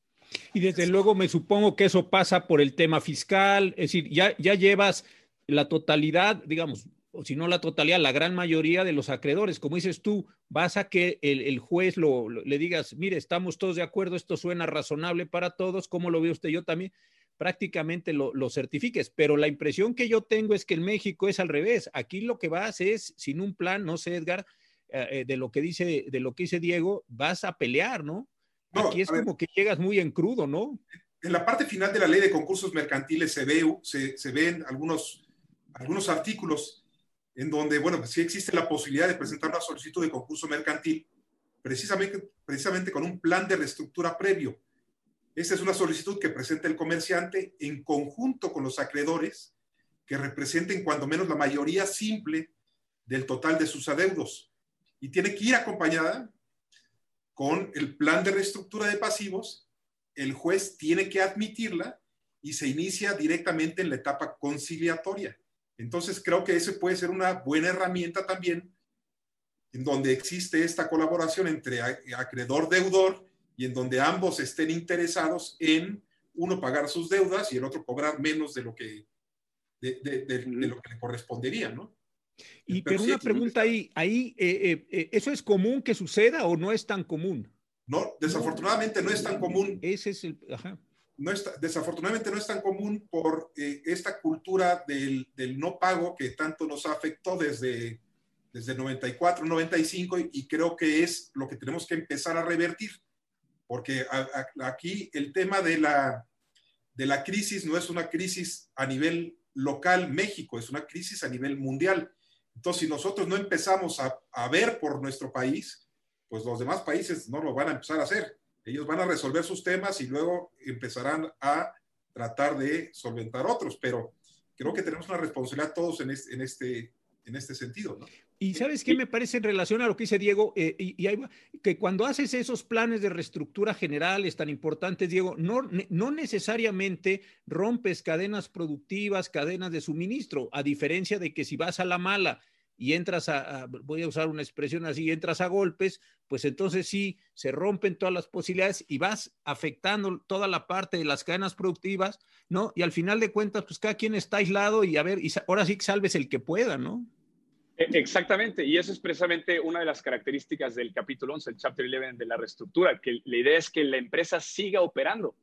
Y desde luego me supongo que eso pasa por el tema fiscal, es decir, ya, ya llevas la totalidad, digamos, o si no la totalidad, la gran mayoría de los acreedores. Como dices tú, vas a que el, juez lo, le digas, mire, estamos todos de acuerdo, esto suena razonable para todos, ¿cómo lo ve usted? Yo también prácticamente lo, lo, certifiques, pero la impresión que yo tengo es que en México es al revés. Aquí lo que vas es, sin un plan, no sé, Edgar, eh, eh, de lo que dice, de lo que dice Diego, vas a pelear, ¿no? Aquí es como que llegas muy en crudo, ¿no? En la parte final de la ley de concursos mercantiles se, ve, se, se ven algunos, algunos artículos en donde, bueno, pues sí existe la posibilidad de presentar una solicitud de concurso mercantil precisamente, precisamente con un plan de reestructura previo. Esta es una solicitud que presenta el comerciante en conjunto con los acreedores que representen cuando menos la mayoría simple del total de sus adeudos. Y tiene que ir acompañada con el plan de reestructura de pasivos, el juez tiene que admitirla y se inicia directamente en la etapa conciliatoria. Entonces creo que ese puede ser una buena herramienta también en donde existe esta colaboración entre acreedor-deudor y en donde ambos estén interesados en uno pagar sus deudas y el otro cobrar menos de lo que, de, lo que le correspondería, ¿no? Y pero, una pregunta ahí, ahí eh, eh, eh, ¿eso es común que suceda o no es tan común? No, desafortunadamente no es tan común. Ese es el, ajá. No está, desafortunadamente no es tan común por esta cultura del, del, no pago que tanto nos afectó desde, desde 94, 95 y, y creo que es lo que tenemos que empezar a revertir. Porque aquí el tema de la, de la crisis no es una crisis a nivel local México, es una crisis a nivel mundial entonces, si nosotros no empezamos a, ver por nuestro país, pues los demás países no lo van a empezar a hacer. Ellos van a resolver sus temas y luego empezarán a tratar de solventar otros, pero creo que tenemos una responsabilidad todos en este, en este sentido. ¿no? Y sabes qué me parece en relación a lo que dice Diego, eh, y, que cuando haces esos planes de reestructura generales tan importantes, Diego, no, no necesariamente rompes cadenas productivas, cadenas de suministro, a diferencia de que si vas a la mala y entras a, voy a usar una expresión así, entras a golpes, pues entonces sí, se rompen todas las posibilidades y vas afectando toda la parte de las cadenas productivas, ¿no? Y al final de cuentas, pues cada quien está aislado y a ver, y ahora sí que salves el que pueda, ¿no? E, exactamente, y eso es precisamente una de las características del capítulo 11, el chapter 11 de la reestructura, que la idea es que la empresa siga operando.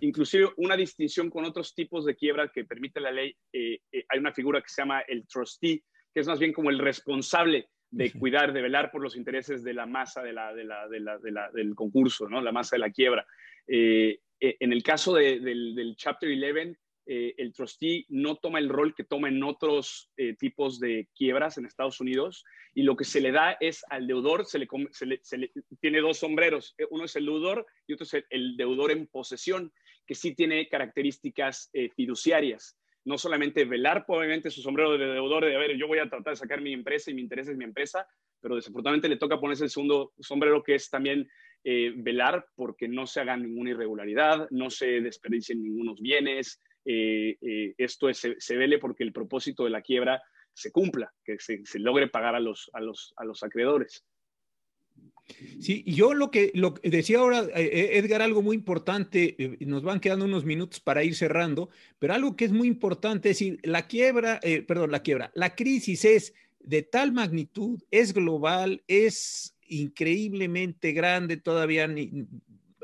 Inclusive una distinción con otros tipos de quiebra que permite la ley, eh, eh, hay una figura que se llama el trustee, que es más bien como el responsable de cuidar, de velar por los intereses de la masa de la, de la, de la, del concurso, ¿no? la masa de la quiebra. Eh, eh, en el caso del, del, Chapter 11, eh, el trustee no toma el rol que toma en otros tipos de quiebras en Estados Unidos y lo que se le da es al deudor, se le, tiene dos sombreros, uno es el deudor y otro es el, deudor en posesión, que sí tiene características fiduciarias. No solamente velar obviamente su sombrero de deudor de, a ver, yo voy a tratar de sacar mi empresa y mi interés es mi empresa, pero desafortunadamente le toca ponerse el segundo sombrero que es también eh, velar porque no se haga ninguna irregularidad, no se desperdicien ningunos bienes, eh, eh, esto se, vele porque el propósito de la quiebra se cumpla, que se, logre pagar a los, acreedores. Sí, yo lo que, decía ahora eh, Edgar, algo muy importante, nos van quedando unos minutos para ir cerrando, pero algo que es muy importante es decir, la quiebra, perdón, la quiebra, la crisis es de tal magnitud, es global, es increíblemente grande, todavía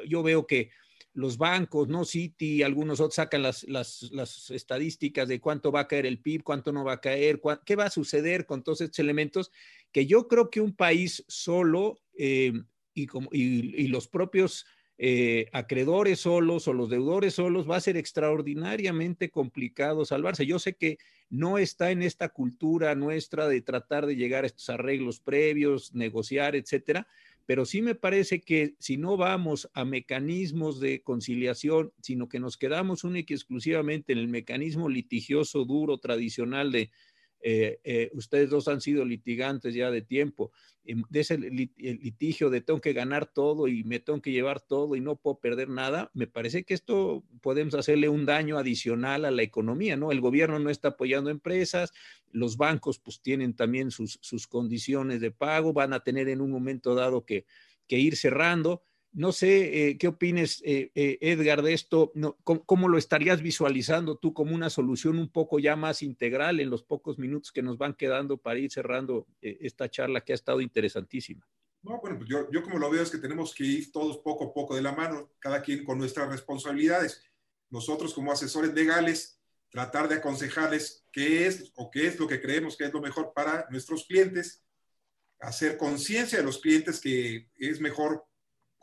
yo veo que los bancos, ¿no? Citi, algunos otros sacan las, las, las, estadísticas de cuánto va a caer el PIB, cuánto no va a caer, qué va a suceder con todos estos elementos, que yo creo que un país solo eh, y, como, y, los propios eh, acreedores solos o los deudores solos va a ser extraordinariamente complicado salvarse. Yo sé que no está en esta cultura nuestra de tratar de llegar a estos arreglos previos, negociar, etcétera, pero sí me parece que si no vamos a mecanismos de conciliación, sino que nos quedamos única y exclusivamente en el mecanismo litigioso duro tradicional de eh, eh, ustedes dos han sido litigantes ya de tiempo, de ese litigio de tengo que ganar todo y me tengo que llevar todo y no puedo perder nada, me parece que esto podemos hacerle un daño adicional a la economía, ¿no? El gobierno no está apoyando empresas, los bancos pues tienen también sus, sus condiciones de pago, van a tener en un momento dado que, que ir cerrando. No sé eh, qué opines, eh, eh, Edgar, de esto. ¿cómo, lo estarías visualizando tú como una solución un poco ya más integral en los pocos minutos que nos van quedando para ir cerrando esta charla que ha estado interesantísima? No, bueno, pues yo, yo como lo veo es que tenemos que ir todos poco a poco de la mano, cada quien con nuestras responsabilidades. Nosotros como asesores legales, tratar de aconsejarles qué es o qué es lo que creemos que es lo mejor para nuestros clientes, hacer conciencia de los clientes que es mejor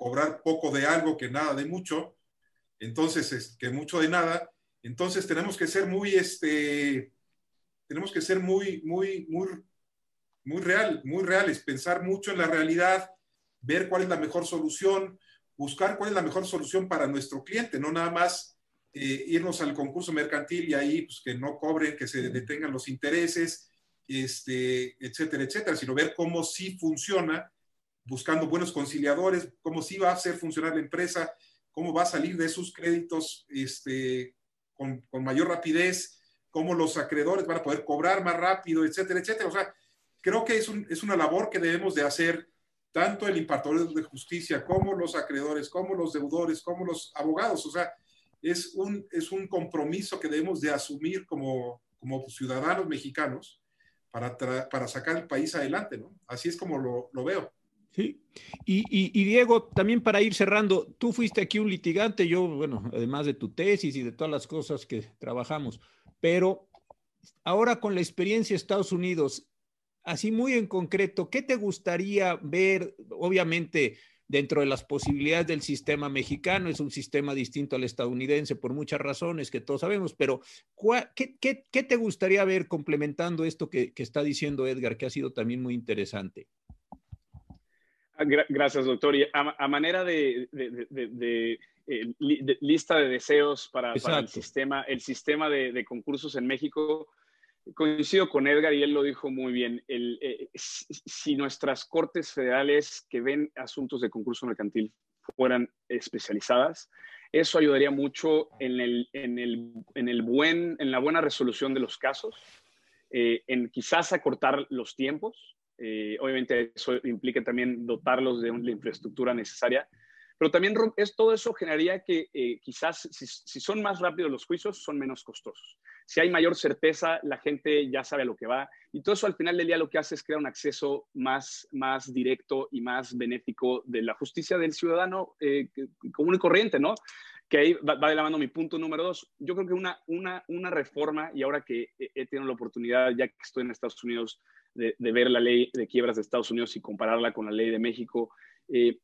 cobrar poco de algo que nada de mucho, entonces, es que mucho de nada, entonces tenemos que ser muy, este, tenemos que ser muy, muy, muy, muy real, muy reales, pensar mucho en la realidad, ver cuál es la mejor solución, buscar cuál es la mejor solución para nuestro cliente, no nada más eh, irnos al concurso mercantil y ahí pues, que no cobren, que se detengan los intereses, este, etcétera, etcétera, sino ver cómo sí funciona buscando buenos conciliadores, cómo sí va a hacer funcionar la empresa, cómo va a salir de sus créditos este, con, mayor rapidez, cómo los acreedores van a poder cobrar más rápido, etcétera, etcétera. O sea, creo que es, es una labor que debemos de hacer tanto el impartidor de justicia como los acreedores, como los deudores, como los abogados. O sea, es un, es un compromiso que debemos de asumir como, como ciudadanos mexicanos para, para sacar el país adelante, ¿no? Así es como lo, lo veo. Sí, y, Diego, también para ir cerrando, tú fuiste aquí un litigante, yo, bueno, además de tu tesis y de todas las cosas que trabajamos, pero ahora con la experiencia de Estados Unidos, así muy en concreto, ¿qué te gustaría ver? Obviamente, dentro de las posibilidades del sistema mexicano, es un sistema distinto al estadounidense por muchas razones que todos sabemos, pero ¿qué, te gustaría ver complementando esto que está diciendo Edgar, que ha sido también muy interesante? Gracias, doctor. Y a, manera de, eh, lista de deseos para, el sistema, el sistema de, concursos en México, coincido con Edgar y él lo dijo muy bien. Eh, si nuestras cortes federales que ven asuntos de concurso mercantil fueran especializadas, eso ayudaría mucho en, el, en, el, en, el buen, en la buena resolución de los casos, eh, en quizás acortar los tiempos eh, obviamente eso implica también dotarlos de la infraestructura necesaria, pero también es, todo eso generaría que eh, quizás si, son más rápidos los juicios, son menos costosos. Si hay mayor certeza, la gente ya sabe a lo que va y todo eso al final del día lo que hace es crear un acceso más, más directo y más benéfico de la justicia del ciudadano eh, común y corriente, ¿no? que ahí va, de la mano mi punto número dos. Yo creo que una, una, una reforma, y ahora que he, tenido la oportunidad, ya que estoy en Estados Unidos, de, ver la ley de quiebras de Estados Unidos y compararla con la ley de México, eh,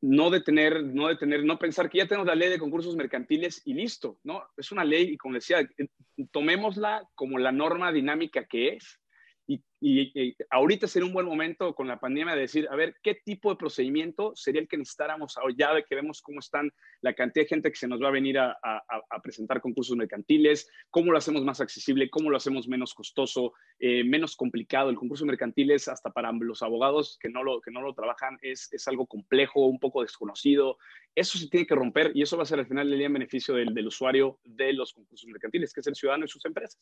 no detener, no detener, no pensar que ya tenemos la ley de concursos mercantiles y listo, ¿no? Es una ley y como decía, eh, tomémosla como la norma dinámica que es y, ahorita sería un buen momento con la pandemia de decir, a ver, ¿qué tipo de procedimiento sería el que necesitáramos ya que vemos cómo están la cantidad de gente que se nos va a venir a, presentar concursos mercantiles? ¿Cómo lo hacemos más accesible? ¿Cómo lo hacemos menos costoso, eh, menos complicado? El concurso mercantiles, hasta para los abogados que no lo, que no lo trabajan, es, es algo complejo, un poco desconocido. Eso se tiene que romper y eso va a ser al final del día en beneficio del, del usuario de los concursos mercantiles, que es el ciudadano y sus empresas.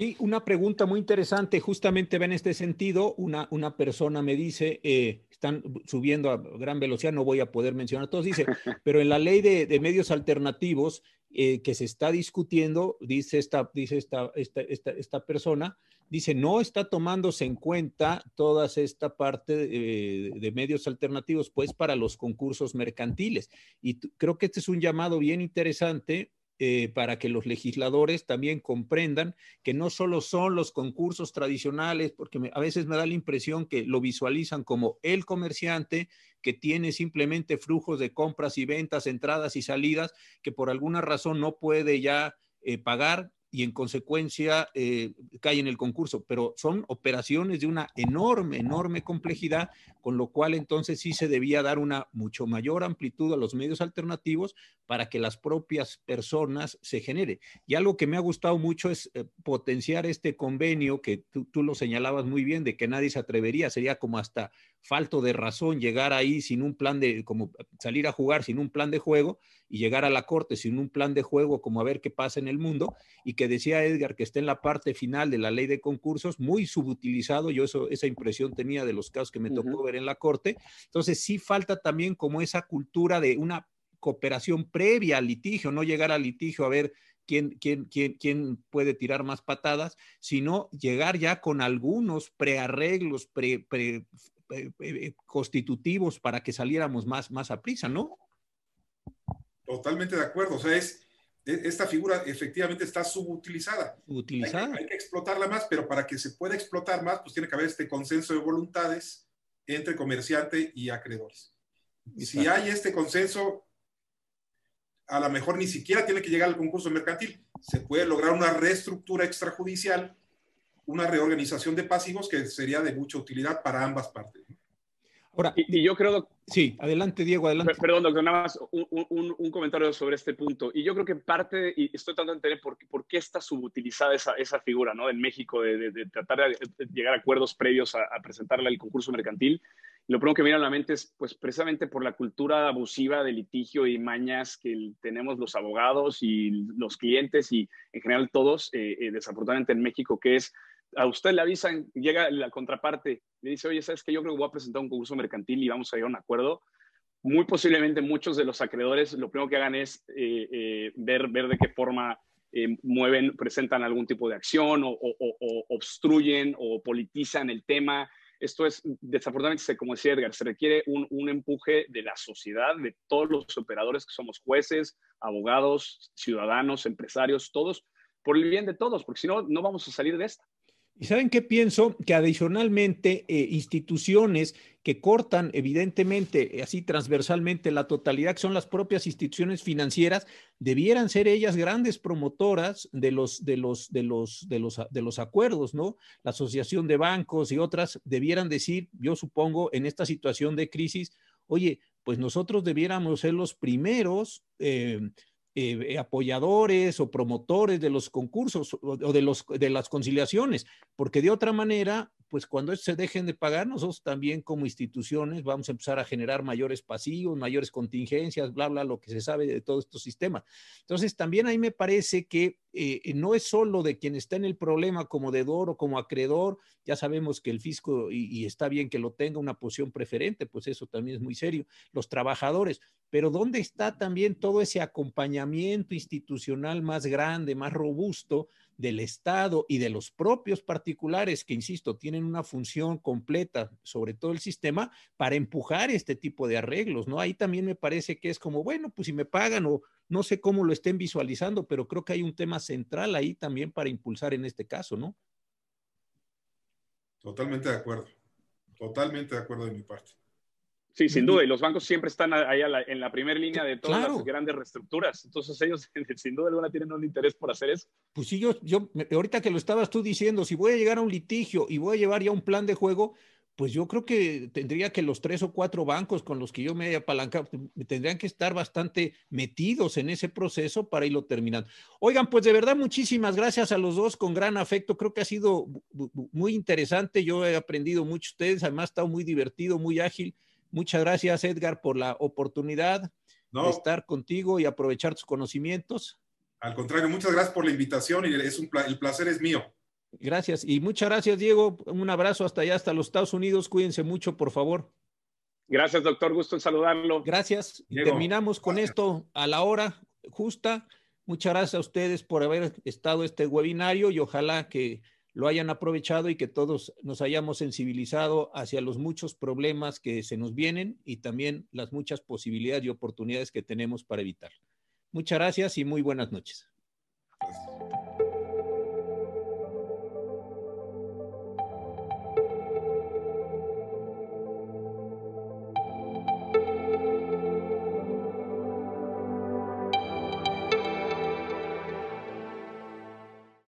Y una pregunta muy interesante, justamente va en este sentido, una, una persona me dice, eh, están subiendo a gran velocidad, no voy a poder mencionar todos, dice, pero en la ley de, medios alternativos eh, que se está discutiendo, dice, esta, dice esta, esta, esta, persona, dice, no está tomándose en cuenta toda esta parte de, de, medios alternativos, pues para los concursos mercantiles. Y creo que este es un llamado bien interesante eh, para que los legisladores también comprendan que no solo son los concursos tradicionales, porque a veces me da la impresión que lo visualizan como el comerciante que tiene simplemente flujos de compras y ventas, entradas y salidas, que por alguna razón no puede ya eh, pagar y en consecuencia eh, cae en el concurso, pero son operaciones de una enorme, enorme complejidad, con lo cual entonces sí se debía dar una mucho mayor amplitud a los medios alternativos para que las propias personas se genere. Y algo que me ha gustado mucho es eh, potenciar este convenio que tú, tú lo señalabas muy bien, de que nadie se atrevería, sería como hasta falto de razón llegar ahí sin un plan de, como salir a jugar sin un plan de juego y llegar a la corte sin un plan de juego como a ver qué pasa en el mundo y que decía Edgar que está en la parte final de la ley de concursos, muy subutilizado, yo eso, esa impresión tenía de los casos que me tocó ver en la corte, entonces sí falta también como esa cultura de una cooperación previa al litigio, no llegar al litigio a ver quién, quién, quién, quién puede tirar más patadas, sino llegar ya con algunos prearreglos, pre, pre, eh, eh, constitutivos para que saliéramos más, más a prisa, ¿no? Totalmente de acuerdo. O sea, es, e, esta figura efectivamente está subutilizada. Subutilizada. Hay, hay, que explotarla más, pero para que se pueda explotar más, pues tiene que haber este consenso de voluntades entre comerciante y acreedores. Exacto. Si hay este consenso, a lo mejor ni siquiera tiene que llegar al concurso mercantil. Se puede lograr una reestructura extrajudicial una reorganización de pasivos que sería de mucha utilidad para ambas partes. Ahora, y, y yo creo... Sí, adelante Diego, adelante. Perdón, doctor, nada más un, un, un, comentario sobre este punto. Y yo creo que parte, y estoy tratando de entender por, por qué está subutilizada esa, esa figura, ¿no? En México, de, de, de tratar de, llegar a acuerdos previos a, a presentarle al concurso mercantil. Lo primero que me viene a la mente es, pues, precisamente por la cultura abusiva de litigio y mañas que tenemos los abogados y los clientes y en general todos, eh, eh, desafortunadamente en México, que es a usted le avisan, llega la contraparte, le dice, oye, ¿sabes que Yo creo que voy a presentar un concurso mercantil y vamos a llegar a un acuerdo. Muy posiblemente muchos de los acreedores lo primero que hagan es eh, eh, ver, ver de qué forma eh, mueven, presentan algún tipo de acción o, o, obstruyen o politizan el tema. Esto es, desafortunadamente, como decía Edgar, se requiere un, un empuje de la sociedad, de todos los operadores que somos jueces, abogados, ciudadanos, empresarios, todos, por el bien de todos, porque si no, no vamos a salir de esta. ¿Y saben qué pienso? Que adicionalmente eh, instituciones que cortan evidentemente, eh, así transversalmente, la totalidad, que son las propias instituciones financieras, debieran ser ellas grandes promotoras de los, de los, de los, de los, de los acuerdos, ¿no? La Asociación de Bancos y otras debieran decir, yo supongo, en esta situación de crisis, oye, pues nosotros debiéramos ser los primeros eh, eh, apoyadores o promotores de los concursos o, o de, los, de las conciliaciones, porque de otra manera pues cuando se dejen de pagar, nosotros también como instituciones vamos a empezar a generar mayores pasivos, mayores contingencias, bla, bla, lo que se sabe de todos estos sistemas. Entonces, también ahí me parece que eh, no es solo de quien está en el problema como deudor o como acreedor, ya sabemos que el fisco, y, y está bien que lo tenga una posición preferente, pues eso también es muy serio, los trabajadores, pero ¿dónde está también todo ese acompañamiento institucional más grande, más robusto? del Estado y de los propios particulares que, insisto, tienen una función completa sobre todo el sistema para empujar este tipo de arreglos, ¿no? Ahí también me parece que es como, bueno, pues si me pagan o no sé cómo lo estén visualizando, pero creo que hay un tema central ahí también para impulsar en este caso, ¿no? Totalmente de acuerdo, totalmente de acuerdo de mi parte. Sí, sin duda, y los bancos siempre están ahí la, en la primera línea de todas claro. las grandes reestructuras. Entonces ellos, sin duda alguna, tienen un interés por hacer eso. Pues sí, yo, yo, ahorita que lo estabas tú diciendo, si voy a llegar a un litigio y voy a llevar ya un plan de juego, pues yo creo que tendría que los tres o cuatro bancos con los que yo me he apalancado tendrían que estar bastante metidos en ese proceso para irlo terminando. Oigan, pues de verdad muchísimas gracias a los dos con gran afecto. Creo que ha sido muy interesante. Yo he aprendido mucho de ustedes. Además, ha estado muy divertido, muy ágil. Muchas gracias, Edgar, por la oportunidad no. de estar contigo y aprovechar tus conocimientos. Al contrario, muchas gracias por la invitación y es un, el placer es mío. Gracias. Y muchas gracias, Diego. Un abrazo hasta allá, hasta los Estados Unidos. Cuídense mucho, por favor. Gracias, doctor. Gusto en saludarlo. Gracias. Diego, Terminamos con gracias. esto a la hora justa. Muchas gracias a ustedes por haber estado este webinario y ojalá que lo hayan aprovechado y que todos nos hayamos sensibilizado hacia los muchos problemas que se nos vienen y también las muchas posibilidades y oportunidades que tenemos para evitar. Muchas gracias y muy buenas noches.